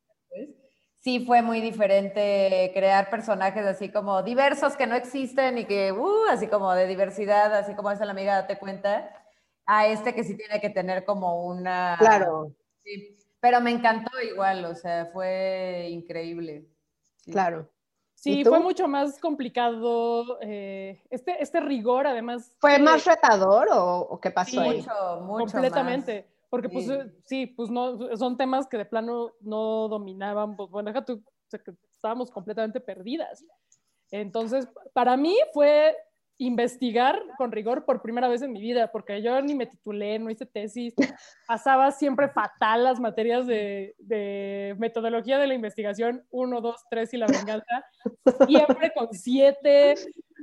Sí fue muy diferente crear personajes así como diversos que no existen y que, uh, así como de diversidad, así como esa la amiga date cuenta, a este que sí tiene que tener como una... Claro. Sí, pero me encantó igual, o sea, fue increíble. Claro. Sí, fue mucho más complicado. Eh, este, este rigor, además. ¿Fue más retador o, qué pasó ahí? Mucho, mucho. Completamente. Porque, pues, sí. pues, no, son temas que de plano no dominaban. Pues, bueno, deja tú, que estábamos completamente perdidas. Entonces, para mí fue investigar con rigor por primera vez en mi vida, porque yo ni me titulé, no hice tesis, [LAUGHS] pasaba siempre fatal las materias de, de metodología de la investigación, uno, dos, tres y la venganza, siempre con siete,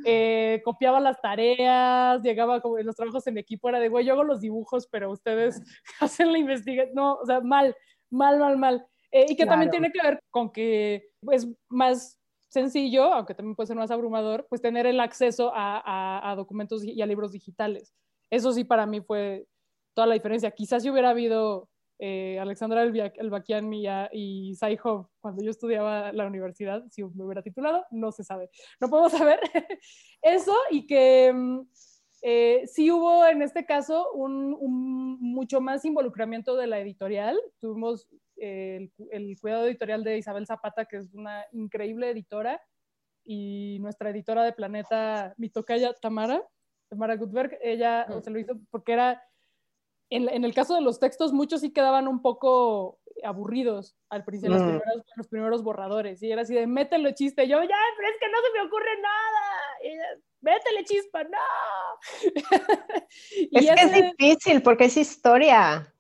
eh, copiaba las tareas, llegaba como los trabajos en equipo, era de, güey, yo hago los dibujos, pero ustedes [LAUGHS] hacen la investigación, no, o sea, mal, mal, mal, mal. Eh, y que también tiene que ver con que es más sencillo, aunque también puede ser más abrumador, pues tener el acceso a, documentos y a libros digitales. Eso sí para mí fue toda la diferencia. Quizás si hubiera habido eh, Alexandra Elbaquian y, y Saihov cuando yo estudiaba la universidad, si me hubiera titulado, no se sabe. No podemos saber [LAUGHS] eso y que mm, eh, sí hubo en este caso un, mucho más involucramiento de la editorial. Tuvimos el, cuidado editorial de Isabel Zapata, que es una increíble editora, y nuestra editora de Planeta, mi tocaya Tamara, Tamara Gutberg, ella se lo hizo porque era, en, el caso de los textos, muchos sí quedaban un poco aburridos al principio, los, primeros, los, primeros, borradores, y era así de, mételo chiste, yo, ya, pero es que no se me ocurre nada, y ella, métele chispa, no. [LAUGHS] es que es difícil porque es historia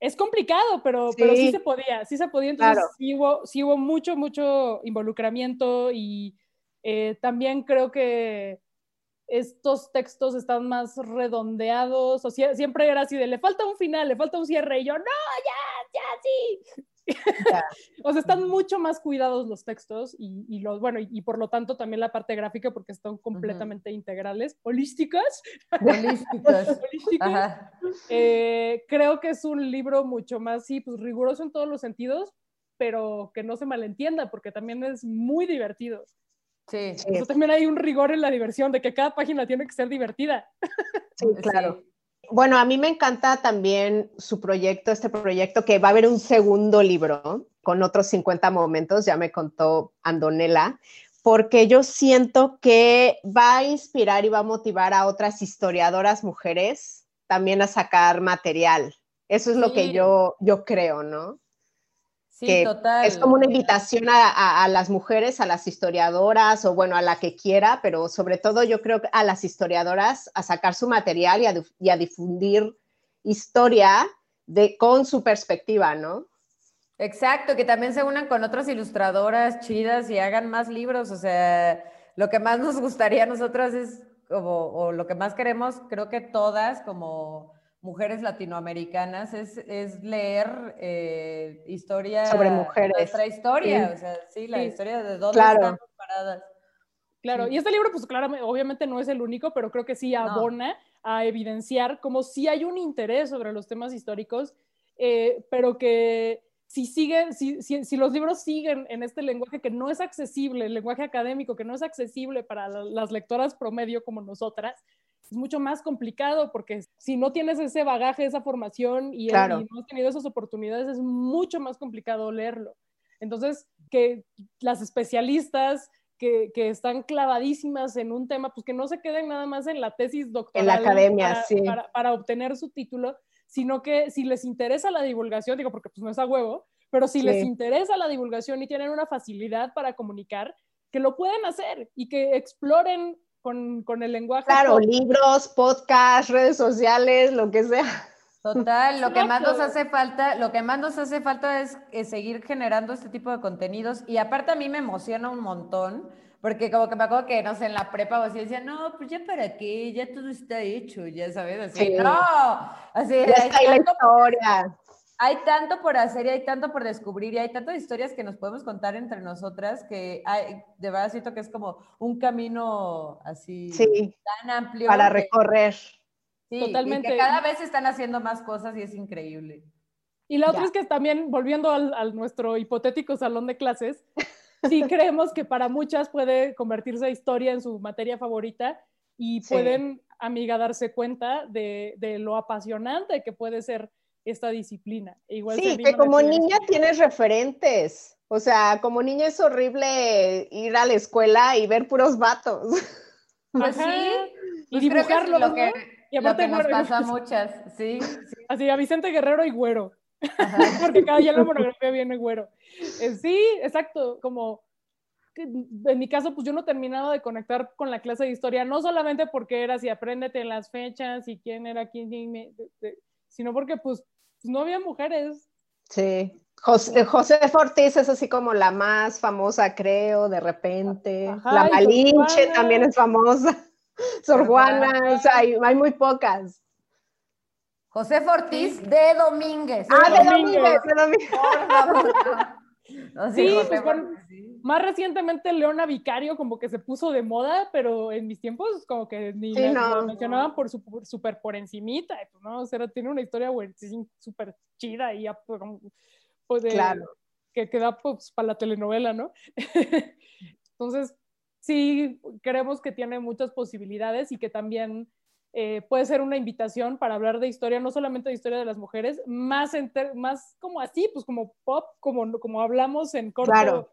es complicado, pero sí. pero sí se podía, sí se podía. Entonces sí, hubo, sí hubo mucho, mucho involucramiento y eh, también creo que estos textos están más redondeados, o sea, siempre era así de, le falta un final, le falta un cierre, y yo, no, ya, ya, sí. [LAUGHS] o sea, están mucho más cuidados los textos y, los, bueno, y, por lo tanto también la parte gráfica porque están completamente integrales, holísticas. [LAUGHS] Holísticas. [LAUGHS] Eh, creo que es un libro mucho más, sí, pues riguroso en todos los sentidos, pero que no se malentienda porque también es muy divertido. Sí. también hay un rigor en la diversión, de que cada página tiene que ser divertida. Sí, claro. Bueno, a mí me encanta también su proyecto, este proyecto que va a haber un segundo libro con otros 50 momentos, ya me contó Andonela, porque yo siento que va a inspirar y va a motivar a otras historiadoras mujeres también a sacar material. Eso es lo que yo, yo creo, ¿no? Sí, total. Es como una invitación a, las mujeres, a las historiadoras o bueno, a la que quiera, pero sobre todo yo creo a las historiadoras a sacar su material y a, difundir historia de, con su perspectiva, ¿no? Exacto, que también se unan con otras ilustradoras chidas y hagan más libros. O sea, lo que más nos gustaría a nosotras es como, o lo que más queremos, creo que todas como mujeres latinoamericanas es, es leer eh, historia sobre mujeres. Nuestra historia, o sea, sí, la historia de dónde estamos paradas. Claro, y este libro, pues claro, obviamente no es el único, pero creo que sí abona a evidenciar como si hay un interés sobre los temas históricos, eh, pero que si siguen, si, si, si, los libros siguen en este lenguaje que no es accesible, el lenguaje académico que no es accesible para las lectoras promedio como nosotras, es mucho más complicado porque si no tienes ese bagaje, esa formación y, no has tenido esas oportunidades, es mucho más complicado leerlo. Entonces, que las especialistas que, que, están clavadísimas en un tema, pues que no se queden nada más en la tesis doctoral. En la academia, para, sí. Para, obtener su título, sino que si les interesa la divulgación, digo, porque pues no es a huevo, pero si les interesa la divulgación y tienen una facilidad para comunicar, que lo pueden hacer y que exploren con, el lenguaje. Claro, libros, podcasts, redes sociales, lo que sea. Total, lo que más nos hace falta, lo que más nos hace falta es, seguir generando este tipo de contenidos y aparte a mí me emociona un montón porque como que me acuerdo que, no sé, en la prepa o así decía, no, pues ya para qué, ya todo está hecho, ya sabes, así, no, así, ya está la historia hay tanto por hacer y hay tanto por descubrir y hay tantas historias que nos podemos contar entre nosotras que hay, de verdad siento que es como un camino así tan amplio. Para recorrer. Sí, Totalmente. Y que cada vez están haciendo más cosas y es increíble. Y la otra es que también, volviendo al, nuestro hipotético salón de clases, sí [LAUGHS] creemos que para muchas puede convertirse historia en su materia favorita y pueden, amiga, darse cuenta de, de lo apasionante que puede ser esta disciplina. Igual sí, que como niña tienes referentes. O sea, como niña es horrible ir a la escuela y ver puros vatos. Pues sí. Y dibujarlo, lo que, y aparte, nos pasa a muchas, sí, Así, a Vicente Guerrero y Güero. [LAUGHS] Porque cada día la monografía viene Güero. Eh, sí, exacto, como en mi caso, pues yo no terminaba de conectar con la clase de historia, no solamente porque era así, apréndete las fechas y quién era quién, sino porque pues, no había mujeres. Sí. José, José Fortis es así como la más famosa, creo, de repente. la Malinche también es famosa. [LAUGHS] Sor Juana, o sea, hay, muy pocas. José Fortis de Domínguez. Ah, de Domínguez, de Domínguez. sí, pues más recientemente Leona Vicario como que se puso de moda, pero en mis tiempos como que ni la, mencionaban por súper por encimita, pues, ¿no? O sea, tiene una historia súper chida y pues, pues claro. que queda pues para la telenovela, ¿no? [LAUGHS] Entonces, sí, creemos que tiene muchas posibilidades y que también eh, puede ser una invitación para hablar de historia, no solamente de historia de las mujeres, más, más como así, pues como pop, como, como hablamos en corto,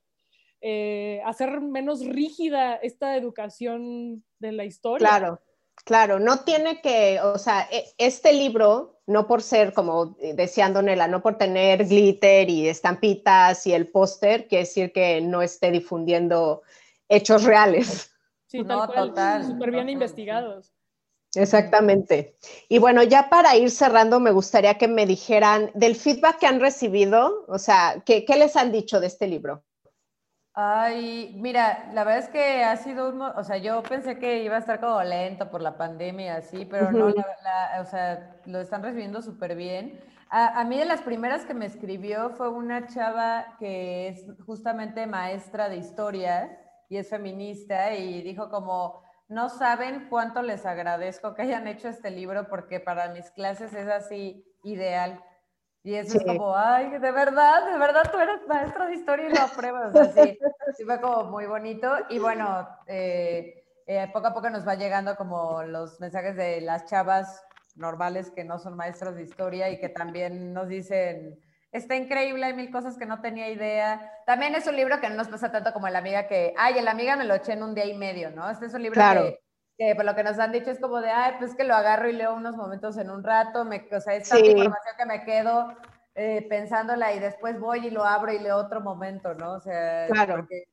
eh, hacer menos rígida esta educación de la historia. Claro, claro, no tiene que, o sea, e, este libro, no por ser, como decía Nela, no por tener glitter y estampitas y el póster, quiere decir que no esté difundiendo hechos reales. Sí, tal cual, súper bien investigados. Exactamente. Y bueno, ya para ir cerrando, me gustaría que me dijeran del feedback que han recibido, o sea, ¿qué, les han dicho de este libro? Ay, mira, la verdad es que ha sido un, o sea, yo pensé que iba a estar como lento por la pandemia así, pero no, o sea, lo están recibiendo súper bien. A, a, mí de las primeras que me escribió fue una chava que es justamente maestra de historia y es feminista y dijo como, no saben cuánto les agradezco que hayan hecho este libro porque para mis clases es así ideal. Y eso es como, ay, de verdad, de verdad tú eres maestro de historia y lo apruebas. Así, sí, fue como muy bonito. Y bueno, eh, eh, poco a poco nos va llegando como los mensajes de las chavas normales que no son maestros de historia y que también nos dicen, Está increíble, hay mil cosas que no tenía idea. También es un libro que no nos pasa tanto como la amiga que, ay, la amiga me lo eché en un día y medio, ¿no? Este es un libro que, por lo que nos han dicho es como de, ay, pues que lo agarro y leo unos momentos en un rato, me, o sea, es tanta información que me quedo eh, pensándola y después voy y lo abro y leo otro momento, ¿no? O sea, Claro. porque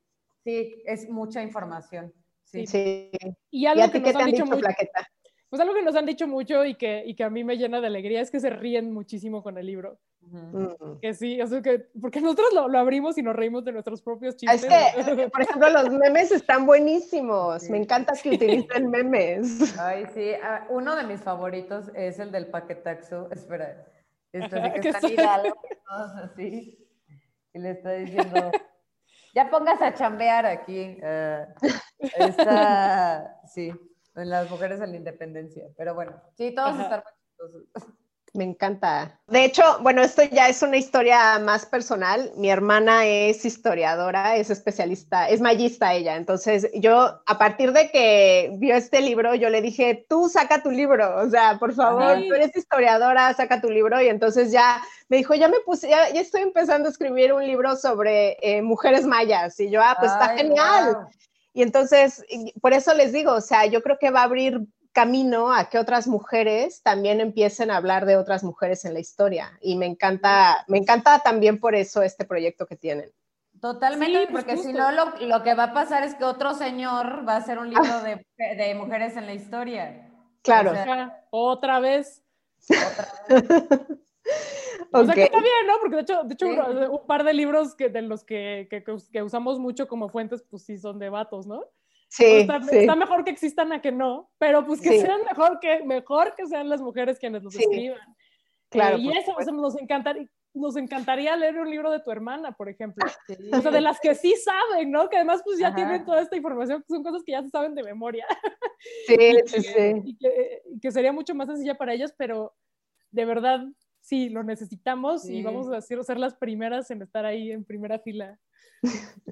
sí, es mucha información. Sí. Sí. Y ¿Y algo a que ti qué nos te han han dicho dicho, mucho, Plaqueta? Pues algo que nos han dicho mucho y que, y que a mí me llena de alegría es que se ríen muchísimo con el libro. Mm. Que sí, o sea que, porque nosotros lo, lo abrimos y nos reímos de nuestros propios Es chistes. que, por ejemplo, los memes están buenísimos. Sí. Me encanta que utilicen memes. Ay, sí, ah, uno de mis favoritos es el del paquetaxo. Espera, esto así que [LAUGHS] que está Hidalgo, así, y le está diciendo, ya pongas a chambear aquí. ah, está, sí, en las mujeres en la independencia, pero bueno, sí, todos están. [LAUGHS] Me encanta. De hecho, bueno, esto ya es una historia más personal. Mi hermana es historiadora, es especialista, es magista ella. Entonces, yo, a partir de que vio este libro, yo le dije, tú saca tu libro. O sea, por favor, Ajá. tú eres historiadora, saca tu libro. Y entonces ya me dijo, ya me puse, ya, ya estoy empezando a escribir un libro sobre eh, mujeres mayas. Y yo, ah, pues está genial. Y entonces, por eso les digo, o sea, yo creo que va a abrir camino a que otras mujeres también empiecen a hablar de otras mujeres en la historia. Y me encanta, me encanta también por eso este proyecto que tienen. Totalmente, Sí, pues porque si no, lo, lo que va a pasar es que otro señor va a hacer un libro de, de mujeres en la historia. Claro. O sea, Otra vez. otra vez. [LAUGHS] [LAUGHS] O sea que está bien, ¿no? Porque de hecho, de hecho Sí. un, un par de libros que, de los que, que, que us- que usamos mucho como fuentes, pues sí son de vatos, ¿no? Sí, está, sí. está mejor que existan a que no, pero pues que Sí. sean mejor que, mejor que sean las mujeres quienes los escriban. claro, Eh, y eso o sea, supuesto. nos, encantaría, nos encantaría leer un libro de tu hermana, por ejemplo. O sea, de las que sí saben, ¿no? Que además pues ya Ajá. tienen toda esta información, son cosas que ya se saben de memoria. Sí, [LAUGHS] y sí, sí. y que- y que sería mucho más sencilla para ellas, pero de verdad sí, lo necesitamos y vamos a decir, ser las primeras en estar ahí en primera fila. [LAUGHS]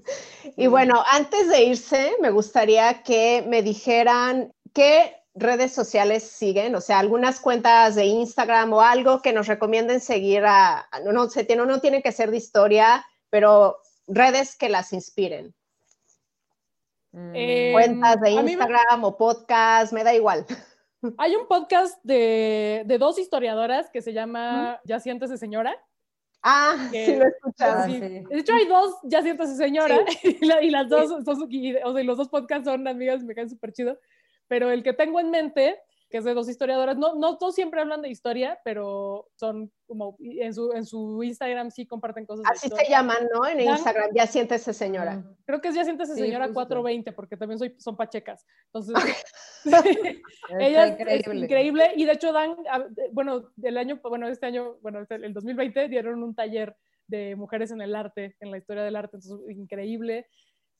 Y bueno, antes de irse, me gustaría que me dijeran qué redes sociales siguen, o sea, algunas cuentas de Instagram o algo que nos recomienden seguir a, no, no sé, tiene- no tiene que ser de historia, pero redes que las inspiren. Mm. Eh, Cuentas de me- Instagram o podcast, me da igual. [LAUGHS] Hay un podcast de, de dos historiadoras que se llama Ya siéntese señora. Ah, Que- sí lo he escuchado. Ah, Sí. sí. De hecho, hay dos Ya siéntese señora [LAUGHS] y, la- y las dos, son- y- o sea, y los dos podcasts son amigas, me caen súper chido. Pero el que tengo en mente, que es de dos historiadoras, no, no todos siempre hablan de historia, pero son como en su, en su Instagram sí comparten cosas Así se llaman, ¿no? En Dan- Instagram, ya siéntese señora. Creo que es ya siéntese Sí, señora justo. 420, porque también soy, son pachecas. Entonces, [LAUGHS] ella es increíble. increíble. Y de hecho dan, bueno, del año, bueno, este año, bueno, este- el 2020 dieron un taller de mujeres en el arte, en la historia del arte, entonces increíble.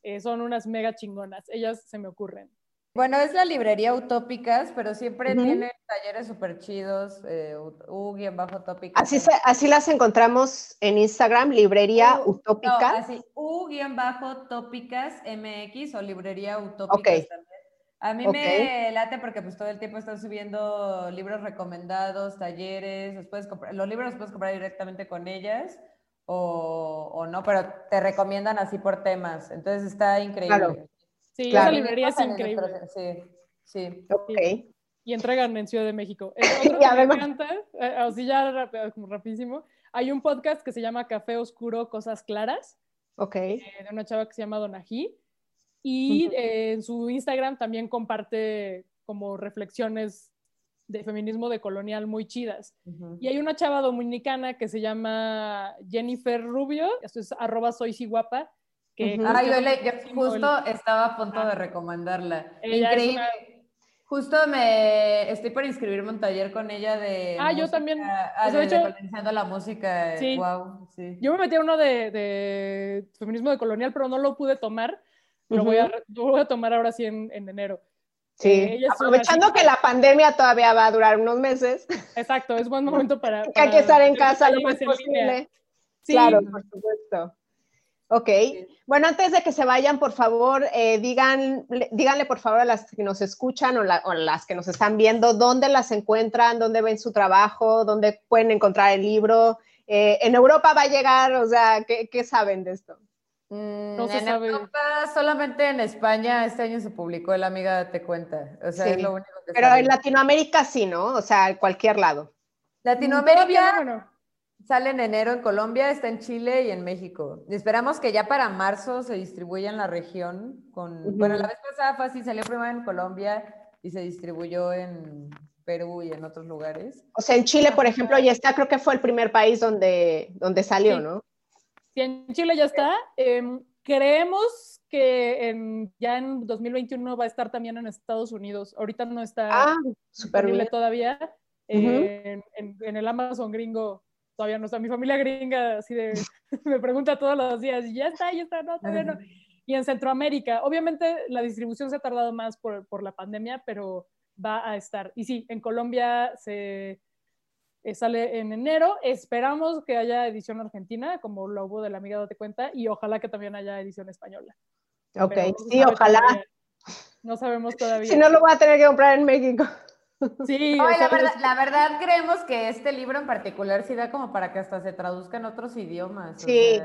Eh, son unas mega chingonas. Ellas se me ocurren. Bueno, es la librería Utópicas, pero siempre tiene talleres súper chidos, eh, U-Tópicas. Así, se- así las encontramos en Instagram, librería U- utópica. No, así, U-Tópicas MX o librería Utópicas Ok. también. A mí me late porque pues todo el tiempo están subiendo libros recomendados, talleres, los, puedes comprar- los libros los puedes comprar directamente con ellas o, o no, pero te recomiendan así por temas. Entonces está increíble. Claro. Sí, Claro. esa librería es increíble. Sí, sí. Ok. Y entregan en Ciudad de México. Eh, [LAUGHS] otro que además- me encanta, eh, así ya rapidísimo, hay un podcast que se llama Café Oscuro, Cosas Claras. Ok. eh, de una chava que se llama Donají. Y Ujú. eh, en su Instagram también comparte como reflexiones de feminismo decolonial muy chidas. Ujú. Y hay una chava dominicana que se llama Jennifer Rubio, esto es arroba soy si guapa, que Ujú. creo Ah, yo, le- yo justo estaba a punto de recomendarla. Ella Increíble. Justo me estoy por inscribirme a un taller con ella de. Ah, yo también. Ah, O sea, de de hecho- decolonizando la música. Sí. Wow, sí. Yo me metí a uno de, de feminismo decolonial, pero no lo pude tomar. Lo, voy, a, Ujú. lo voy a tomar ahora sí en, en enero. Sí. Eh, una Aprovechando que la pandemia todavía va a durar unos meses, Exacto, es buen momento para... [LAUGHS] que hay que estar en para casa lo más posible. Sí, Claro, por supuesto. Ok. Sí. Bueno, antes de que se vayan, por favor, eh, digan, le- díganle por favor a las que nos escuchan o, la- o las que nos están viendo, dónde las encuentran, dónde ven su trabajo, dónde pueden encontrar el libro. Eh, en Europa va a llegar, o sea, ¿qué, qué saben de esto? Mm, No se en sabe. Europa, solamente en España este año se publicó El Amiga Te Cuenta. O sea, Sí. es lo único que Pero en. Latinoamérica sí, ¿no? O sea, en cualquier lado. Latinoamérica, no. Sale en enero en Colombia, está en Chile y en México. Esperamos que ya para marzo se distribuya en la región. Con, Bueno, la vez pasada fue así, salió primero en Colombia y se distribuyó en Perú y en otros lugares. O sea, en Chile, por ejemplo, ya está, creo que fue el primer país donde, donde salió, ¿no? Sí, en Chile ya está. Em, creemos que en, ya en 2021 va a estar también en Estados Unidos. Ahorita no está ah, disponible todavía. en, en, el Amazon gringo todavía no está. Mi familia gringa así de, [LAUGHS] me pregunta todos los días, ya está, ya está, no, todavía no. Y en Centroamérica, obviamente la distribución se ha tardado más por, por la pandemia, pero va a estar. Y sí, en Colombia se eh, sale en enero. Esperamos que haya edición argentina, como lo hubo de la amiga Date Cuenta, y ojalá que también haya edición española. Ok, sí, ojalá. no sabemos todavía. Si no, lo voy a tener que comprar en México. Sí, la, verdad, la, verdad, creemos que este libro en particular sí da como para que hasta se traduzca en otros idiomas. Sí,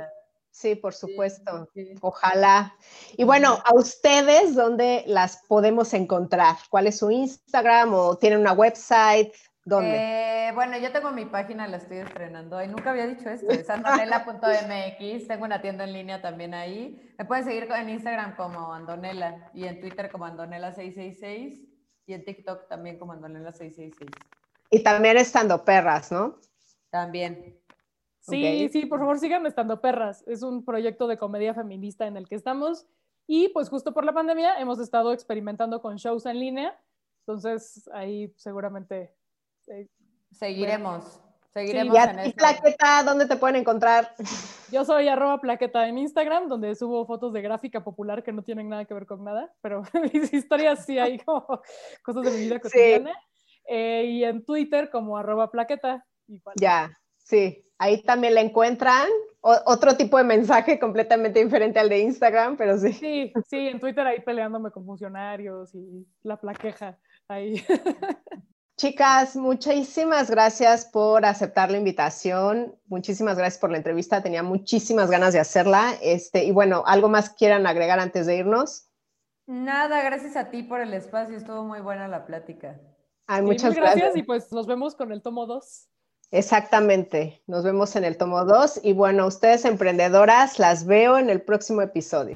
sí, por supuesto. Ojalá. Y bueno, a ustedes, ¿dónde las podemos encontrar? ¿Cuál es su Instagram o tienen una website? ¿Dónde? Eh, bueno, yo tengo mi página, la estoy estrenando. Ay, nunca había dicho esto, es andonela.mx. Tengo una tienda en línea también ahí. Me pueden seguir en Instagram como Andonela y en Twitter como Andonela666 y en TikTok también como Andonela 666. Y también estando perras, ¿no? También. Sí, sí, por favor sigan estando perras. Es un proyecto de comedia feminista en el que estamos. Y pues justo por la pandemia hemos estado experimentando con shows en línea. Entonces ahí seguramente... Eh, Seguiremos. Seguiremos en ¿Y Plaqueta, dónde te pueden encontrar? Yo soy arroba plaqueta en Instagram, donde subo fotos de gráfica popular que no tienen nada que ver con nada, pero [LAUGHS] mis historias sí hay como cosas de mi vida cotidiana. Eh, y en Twitter como arroba plaqueta. Ya, sí. Ahí también la encuentran. otro tipo de mensaje completamente diferente al de Instagram, pero sí. Sí, sí, en Twitter ahí peleándome con funcionarios y la plaqueja ahí. [LAUGHS] Chicas, muchísimas gracias por aceptar la invitación. Muchísimas gracias por la entrevista. Tenía muchísimas ganas de hacerla. Este, y bueno, ¿algo más quieran agregar antes de irnos? Nada, gracias a ti por el espacio. Estuvo muy buena la plática. Ay, muchas gracias. Y pues nos vemos con el tomo 2. Exactamente. Nos vemos en el tomo 2. Y bueno, ustedes emprendedoras, las veo en el próximo episodio.